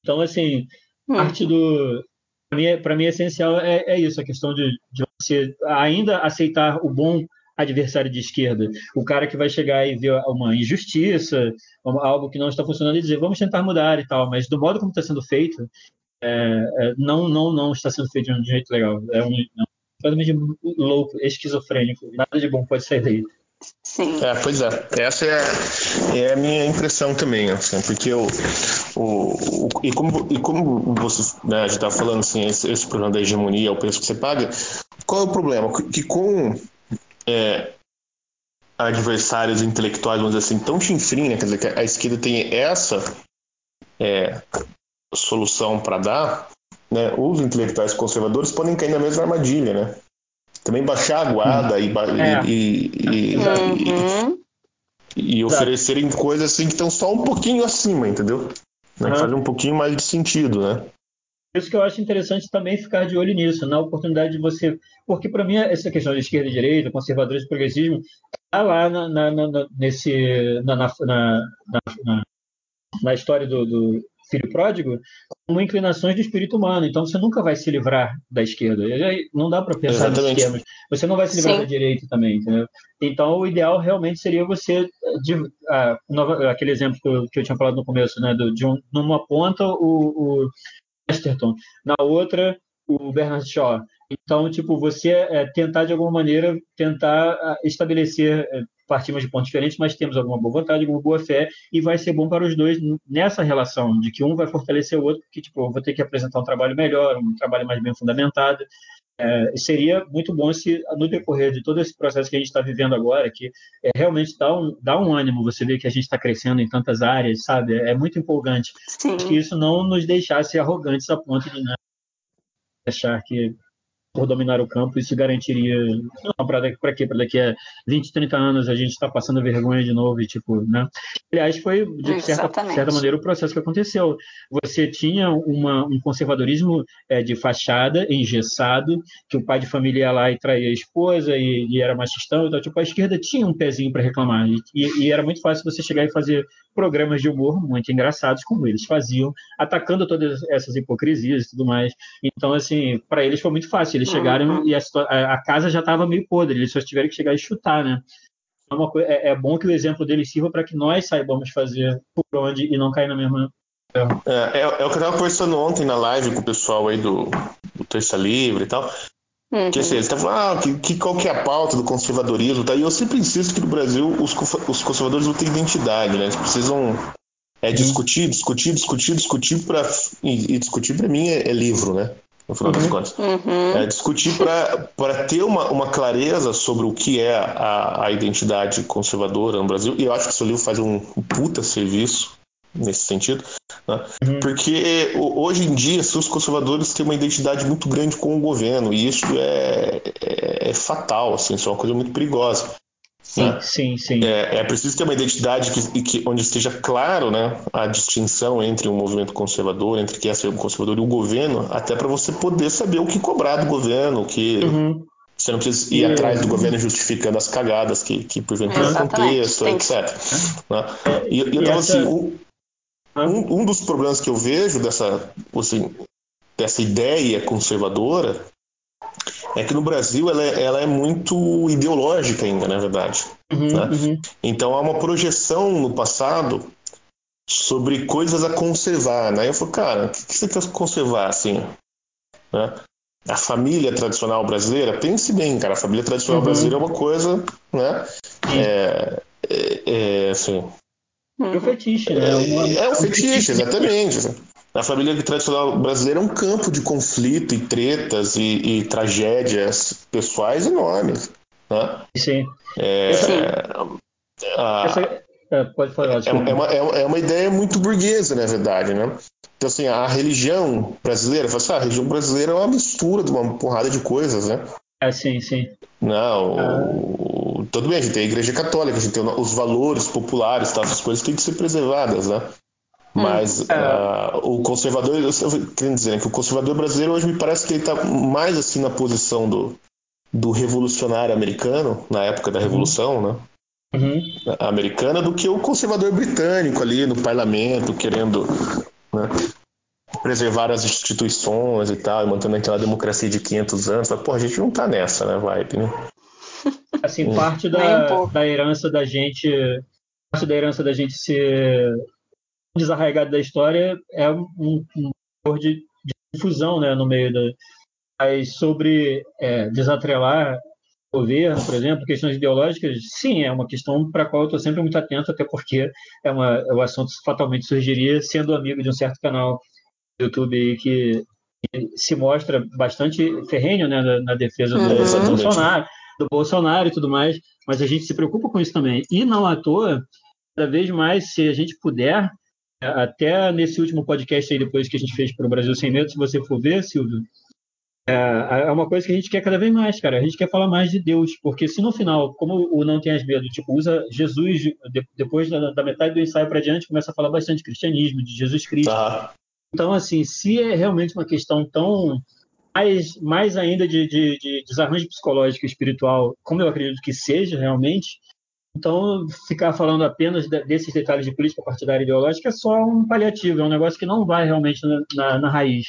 Então, assim, hum. parte do... Para mim, para mim, é essencial é, é isso, a questão de, de você ainda aceitar o bom adversário de esquerda, o cara que vai chegar e ver uma injustiça, algo que não está funcionando e dizer vamos tentar mudar e tal, mas do modo como está sendo feito, é, é, não, não, não está sendo feito de um jeito legal. É um, é completamente louco, esquizofrênico. Nada de bom pode sair daí. Sim. É, pois é. Essa é, é a minha impressão também, assim, porque o, o, o, e, como, e como você né, já estava falando assim, esse, esse, problema da hegemonia, o preço que você paga, qual é o problema? Que com é, adversários intelectuais, vamos dizer assim, tão chinfrinha, quer dizer, que a esquerda tem essa é, solução para dar, né, os intelectuais conservadores podem cair na mesma armadilha, né? Também baixar a guarda e, é. e, e, uhum. e, oferecerem coisas assim que estão só um pouquinho acima, entendeu? Né? Uhum. Fazem um pouquinho mais de sentido, né? Por isso que eu acho interessante também ficar de olho nisso, na oportunidade de você. Porque, para mim, essa questão de esquerda e direita, conservadores e progressismo, está lá na, na, na, nesse, na, na, na, na história do, do, filho pródigo como inclinações do espírito humano. Então você nunca vai se livrar da esquerda. Não dá para pensar Exatamente. nos esquemas. Você não vai se livrar Sim. da direita também, entendeu? Então o ideal realmente seria você de, ah, aquele exemplo que eu, que eu, tinha falado no começo, né? Do, de um, numa ponta o, o Chesterton, na outra o Bernard Shaw. Então, tipo, você é, tentar de alguma maneira tentar ah, estabelecer é, partimos de pontos diferentes, mas temos alguma boa vontade, alguma boa fé, e vai ser bom para os dois nessa relação, de que um vai fortalecer o outro, porque, tipo, eu vou ter que apresentar um trabalho melhor, um trabalho mais bem fundamentado. É, seria muito bom se, no decorrer de todo esse processo que a gente está vivendo agora, que é, realmente dá um, dá um ânimo você ver que a gente está crescendo em tantas áreas, sabe? É, muito empolgante. Sim. Que isso não nos deixasse arrogantes a ponto de né, achar que por dominar o campo, isso garantiria. Para quê? Para daqui a 20, 30 anos a gente está passando vergonha de novo e tipo, né? Aliás, foi de certa, certa, maneira o processo que aconteceu. Você tinha uma, um conservadorismo é, de fachada, engessado, que o pai de família ia lá e traía a esposa e, e era machistão, então tipo a esquerda tinha um pezinho para reclamar e, e, era muito fácil você chegar e fazer programas de humor muito engraçados como eles faziam, atacando todas essas hipocrisias e tudo mais. Então assim, para eles foi muito fácil eles chegaram uhum. e a, a, casa já estava meio podre, eles só tiveram que chegar e chutar, né? É, coisa, é, é bom que o exemplo deles sirva para que nós saibamos fazer por onde e não cair na mesma. É, é, é o que eu estava conversando ontem na live com o pessoal aí do, do Terça Livre e tal. Uhum. Que assim, eles estavam falando, ah, que, que, qual que é a pauta do conservadorismo? Tá? E eu sempre insisto que no Brasil os, os conservadores não têm identidade, né? Eles precisam é, discutir, discutir, discutir, discutir para e, e, discutir para mim é, é, livro, né? no final uhum. das contas. Uhum. É, discutir para ter uma, uma clareza sobre o que é a, a identidade conservadora no Brasil, e eu acho que o seu livro faz um, um puta serviço nesse sentido, né? uhum. porque hoje em dia os conservadores têm uma identidade muito grande com o governo, e isso é, é, é fatal, assim, isso é uma coisa muito perigosa. Sim, né? sim, sim. É, é, preciso ter uma identidade que, que, onde esteja claro né, a distinção entre um movimento conservador, entre que é ser um conservador e o governo, até para você poder saber o que cobrar do governo, o que. Uhum. Você não precisa ir atrás do governo justificando as cagadas que, que porventura aconteçam, etc. Né? E, e então, essa... assim, um, um dos problemas que eu vejo dessa, assim, dessa ideia conservadora é que no Brasil ela é, ela é muito ideológica ainda, na verdade. Uhum, né? uhum. Então há uma projeção no passado sobre coisas a conservar. Né? Eu falo, cara, o que você quer conservar assim? Né? A família tradicional brasileira, pense bem, cara, a família tradicional uhum. brasileira é uma coisa, né? É, é, é, assim, é um fetiche, né? É, é um fetiche, exatamente. A família tradicional brasileira é um campo de conflito e tretas e, e tragédias pessoais enormes. Né? Sim. É, A, Essa, é, pode falar. É, é, uma, é, é, uma ideia muito burguesa, na verdade, né? Então, assim, a religião brasileira, assim, ah, a religião brasileira é uma mistura de uma porrada de coisas, né? É, sim, sim. Não, ah. tudo bem, a gente tem a igreja católica, a gente tem os valores populares, tá, essas coisas têm que ser preservadas, né? Mas hum, é. uh, o conservador, eu quero dizer né, que o conservador brasileiro hoje me parece que ele está mais assim na posição do, do revolucionário americano, na época da Revolução, né? Uhum. Americana, do que o conservador britânico ali no parlamento, querendo né, preservar as instituições e tal, e mantendo aquela democracia de 500 anos. Mas, pô, a gente não tá nessa, né, vibe, né? Assim, parte da, um da herança da gente, parte da herança da gente ser desarraigado da história é um, um de, de difusão, né, no meio da mas sobre é, desatrelar o governo, por exemplo, questões ideológicas, sim, é uma questão para a qual eu estou sempre muito atento, até porque é, uma, é um assunto que fatalmente surgiria sendo amigo de um certo canal YouTube que, que se mostra bastante ferrenho né, na, na defesa do, uhum. do, Bolsonaro, do Bolsonaro e tudo mais, mas a gente se preocupa com isso também. E não à toa, cada vez mais, se a gente puder, até nesse último podcast aí, depois que a gente fez para o Brasil Sem Medo, se você for ver, Silvio, é, é uma coisa que a gente quer cada vez mais, cara. A gente quer falar mais de Deus, porque se no final, como o Não Tenhas Medo, tipo, usa Jesus, depois da, da metade do ensaio para diante, começa a falar bastante de cristianismo, de Jesus Cristo. Ah. Então, assim, se é realmente uma questão tão mais, mais ainda de, de, de desarranjo psicológico e espiritual, como eu acredito que seja realmente, então ficar falando apenas desses detalhes de política partidária ideológica é só um paliativo, é um negócio que não vai realmente na, na, na raiz.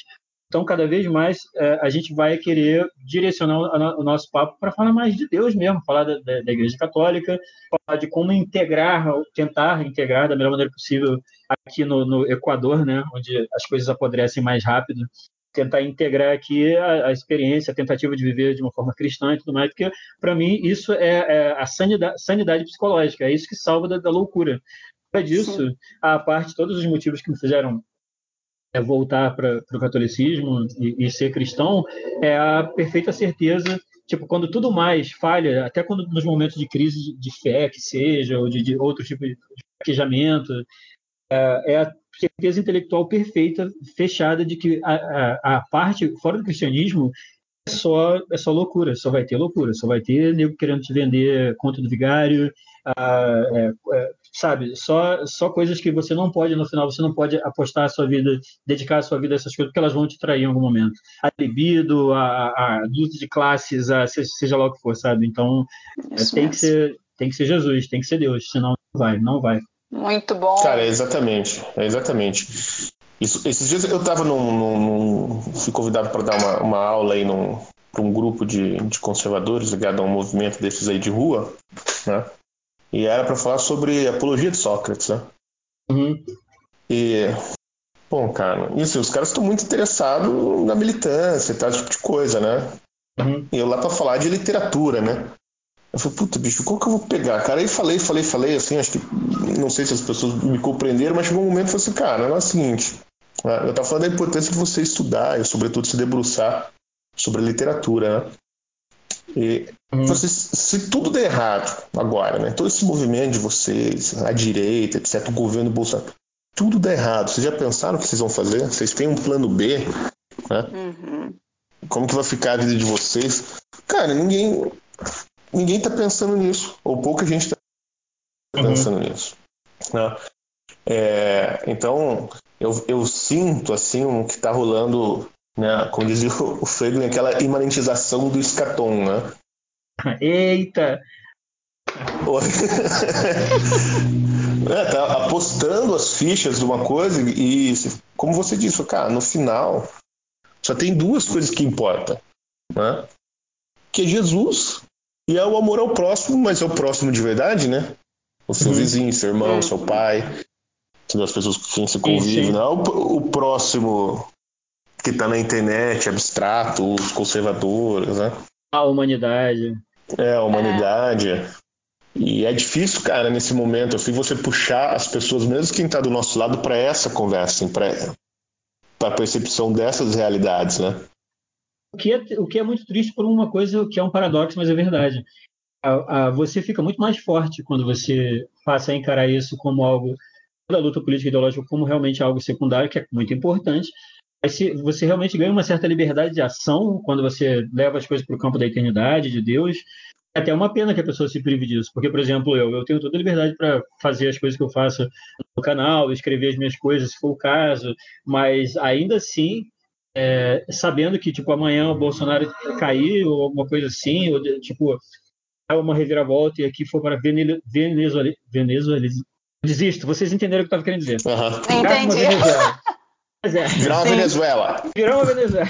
Então, cada vez mais é, a gente vai querer direcionar o, o nosso papo para falar mais de Deus mesmo, falar da, da, da, Igreja Católica, falar de como integrar, tentar integrar da melhor maneira possível aqui no, no Equador, né, onde as coisas apodrecem mais rápido, tentar integrar aqui a, a, experiência, a tentativa de viver de uma forma cristã e tudo mais, porque para mim isso é, é, a sanidade, sanidade psicológica, é isso que salva da, da loucura. Fora disso, Sim. a parte todos os motivos que me fizeram é voltar para o catolicismo e, e, ser cristão é a perfeita certeza tipo quando tudo mais falha até quando nos momentos de crise de fé que seja ou de, de outro tipo de fraquejamento é, é, a certeza intelectual perfeita fechada de que a, a, a, parte fora do cristianismo só é só loucura só vai ter loucura só vai ter nego querendo te vender conta do vigário é, é, sabe, só, só coisas que você não pode, no final, você não pode apostar a sua vida, dedicar a sua vida a essas coisas, porque elas vão te trair em algum momento. A libido, a, a luta de classes, a, seja lá o que for, sabe? Então, é, tem, que ser, tem que ser Jesus, tem que ser Deus, senão não vai, não vai. Muito bom. Cara, é exatamente, é exatamente. Isso, esses dias eu estava num, num, fui convidado para dar uma, uma aula aí para um grupo de, de conservadores ligado a um movimento desses aí de rua, né? E era para falar sobre apologia de Sócrates, né? Uhum. E, bom, cara, isso, os caras estão muito interessados na militância e tal, esse tipo de coisa, né? Uhum. E eu lá para falar de literatura, né? Eu falei, puta, bicho, qual que eu vou pegar? Cara, aí falei, falei, falei, assim, acho que, não sei se as pessoas me compreenderam, mas chegou um momento e falei assim, cara, é o seguinte? Eu tava falando da importância de você estudar e, sobretudo, se debruçar sobre a literatura, né? E hum. se, se, tudo der errado agora, né? Todo esse movimento de vocês, a direita, etc., o governo Bolsonaro, tudo der errado. Vocês já pensaram o que vocês vão fazer? Vocês têm um plano B? Né? Uhum. Como que vai ficar a vida de vocês? Cara, ninguém ninguém tá pensando nisso. Ou pouca gente tá uhum. pensando uhum. nisso. Né? É, então, eu, eu sinto assim um, que tá rolando né? Como dizia o Frege, aquela imanentização do escatom, né? Eita! é, tá apostando as fichas de uma coisa e, como você disse, cara, no final só tem duas coisas que importam, né? Que é Jesus e é o amor ao próximo, mas é o próximo de verdade, né? O seu uhum. vizinho, seu irmão, uhum. seu pai, são as pessoas com quem você convive, não é o, o próximo que está na internet, abstrato, os conservadores, né? A humanidade. É, a humanidade. É. E é difícil, cara, nesse momento, assim, você puxar as pessoas, mesmo quem está do nosso lado, para essa conversa, para a percepção dessas realidades, né? O que, é, o que é muito triste por uma coisa que é um paradoxo, mas é verdade. A, a, você fica muito mais forte quando você passa a encarar isso como algo da luta política e ideológica como realmente algo secundário, que é muito importante, você realmente ganha uma certa liberdade de ação quando você leva as coisas para o campo da eternidade, de Deus. é até uma pena que a pessoa se prive disso, porque, por exemplo, eu, eu tenho toda a liberdade para fazer as coisas que eu faço no canal, escrever as minhas coisas, se for o caso, mas ainda assim, é, sabendo que, tipo, amanhã o Bolsonaro cair ou alguma coisa assim, ou, tipo, uma reviravolta e aqui for para Venezuela, Venezuela, desisto, vocês entenderam o que eu estava querendo dizer. Uhum. Entendi. Venezuela. É, Virar uma Venezuela. Virar uma Venezuela.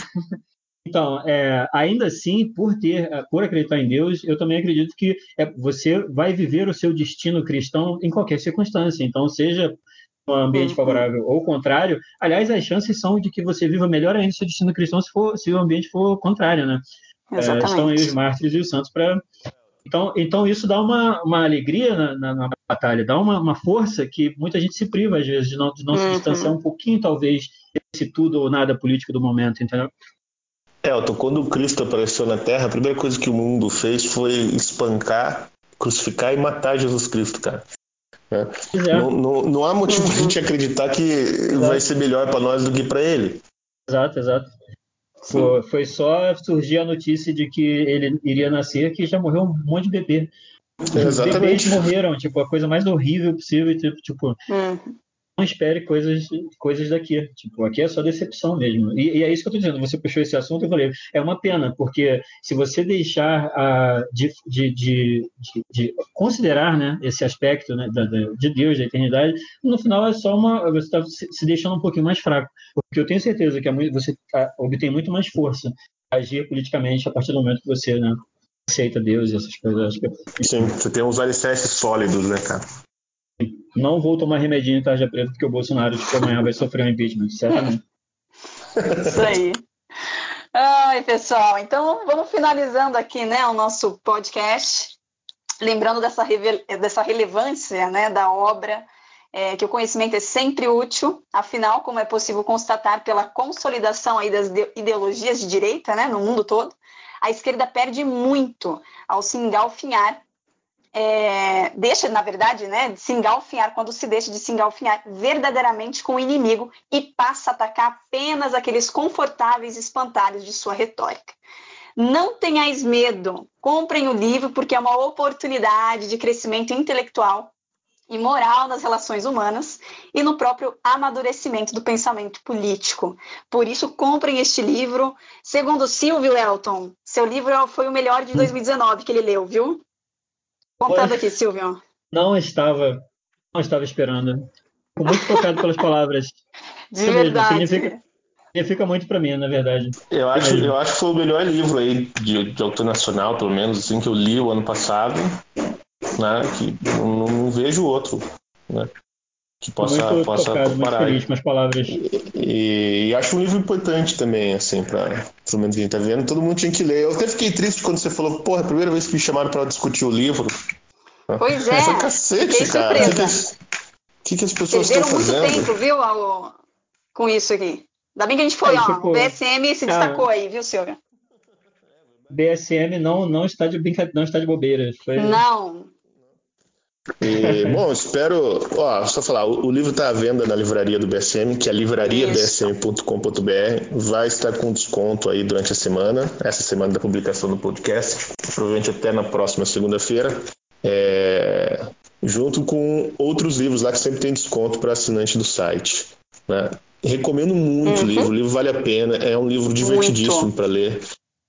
Então, é, ainda assim, por ter, por acreditar em Deus, eu também acredito que é, você vai viver o seu destino cristão em qualquer circunstância. Então, seja um ambiente uhum. favorável ou contrário, aliás, as chances são de que você viva melhor ainda o seu destino cristão se, for, se o ambiente for contrário, né? É, estão aí os mártires e os santos para então, então isso dá uma, uma alegria na, na, na batalha, dá uma, uma, força que muita gente se priva, às vezes, de não, de não uhum. se distanciar um pouquinho, talvez, desse tudo ou nada político do momento, entendeu? Elton, quando Cristo apareceu na Terra, a primeira coisa que o mundo fez foi espancar, crucificar e matar Jesus Cristo, cara. É. É. Não, não, não, há motivo uhum. para a gente acreditar que exato. vai ser melhor para nós do que para ele. Exato, exato. Foi, foi, só surgir a notícia de que ele iria nascer que já morreu um monte de bebê. Exatamente. Bebês morreram, tipo, a coisa mais horrível possível, tipo, tipo uhum não espere coisas, coisas daqui. Tipo, aqui é só decepção mesmo. E, e, é isso que eu estou dizendo. Você puxou esse assunto, eu falei, é uma pena, porque se você deixar a, de, de, de, de, considerar né, esse aspecto né, da, da, de Deus, da eternidade, no final é só uma. Você está se, se, deixando um pouquinho mais fraco. Porque eu tenho certeza que você obtém muito mais força agir politicamente a partir do momento que você né, aceita Deus e essas coisas. Sim, você tem uns alicerces sólidos, né, cara? não vou tomar remedinho em tarja preta porque o Bolsonaro de amanhã vai sofrer um impeachment, certamente. Isso aí. Ai, pessoal, então vamos finalizando aqui, né, o nosso podcast, lembrando dessa, dessa relevância, né, da obra, é, que o conhecimento é sempre útil, afinal, como é possível constatar pela consolidação aí das ideologias de direita, né, no mundo todo, a esquerda perde muito ao se engalfinhar é, deixa, na verdade, né, se engalfinhar, quando se deixa de se engalfinhar verdadeiramente com o inimigo e passa a atacar apenas aqueles confortáveis espantalhos de sua retórica. Não tenhais medo, comprem o livro, porque é uma oportunidade de crescimento intelectual e moral nas relações humanas e no próprio amadurecimento do pensamento político. Por isso, comprem este livro. Segundo Silvio Elton, seu livro foi o melhor de 2019 que ele leu, viu? Contando aqui, Silvio. Não estava, não estava esperando. Fico muito tocado pelas palavras. De Isso verdade. Mesmo, significa, significa muito para mim, na verdade. Eu acho, eu acho que foi o melhor livro aí de, de autor nacional, pelo menos, assim, que eu li o ano passado. Né, que não, não vejo outro. Né? Que possa, muito possa tocado, comparar. Muito feliz com as palavras. E, e, acho um livro importante também, assim, para o menos quem tá vendo. Todo mundo tinha que ler. Eu até fiquei triste quando você falou, porra, é a primeira vez que me chamaram para discutir o livro. Pois é. Foi cacete, cara. O que, que, que, as pessoas estão fazendo? muito tempo, viu, ao, com isso aqui. Ainda bem que a gente foi, é, ó. Tipo, o BSM se destacou aí, viu, Silvia? BSM não, não, está de brincadeira, não está de bobeira. Foi... Não, e, bom, espero. Ó, só falar, o, o livro está à venda na livraria do BSM, que é livrariabsm.com.br. Vai estar com desconto aí durante a semana, essa semana da publicação do podcast, provavelmente até na próxima segunda-feira. É, junto com outros livros lá que sempre tem desconto para assinante do site. Né? Recomendo muito uhum. o livro, o livro vale a pena, é um livro divertidíssimo para ler.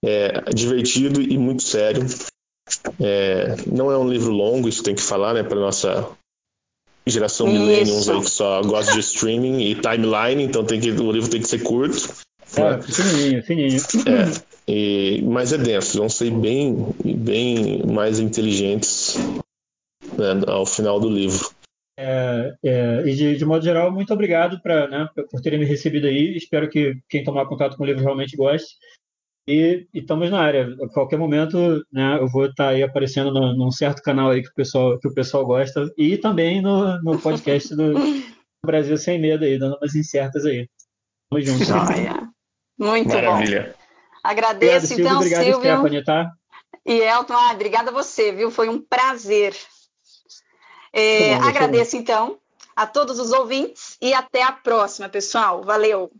É divertido e muito sério. É, não é um livro longo, isso tem que falar, né, para nossa geração millennials aí que só gosta de streaming e timeline, então tem que, o livro tem que ser curto. É, né? fininho, fininho. É, e, mas é denso, vão ser bem, bem mais inteligentes né, ao final do livro. É, é, e de, de, modo geral, muito obrigado pra, né, por terem me recebido aí. Espero que quem tomar contato com o livro realmente goste. E, estamos na área. A qualquer momento, né, eu vou estar tá aí aparecendo no, num certo canal aí que o pessoal, que o pessoal gosta e também no, no podcast do Brasil Sem Medo aí, dando umas incertas aí. Tamo junto. Joia. Muito Maravilha. bom. Agradeço, obrigado, então, obrigado, Silvio. Stephanie, tá? E Elton, ah, obrigada a você, viu? Foi um prazer. É, bom, agradeço, então, a todos os ouvintes e até a próxima, pessoal. Valeu!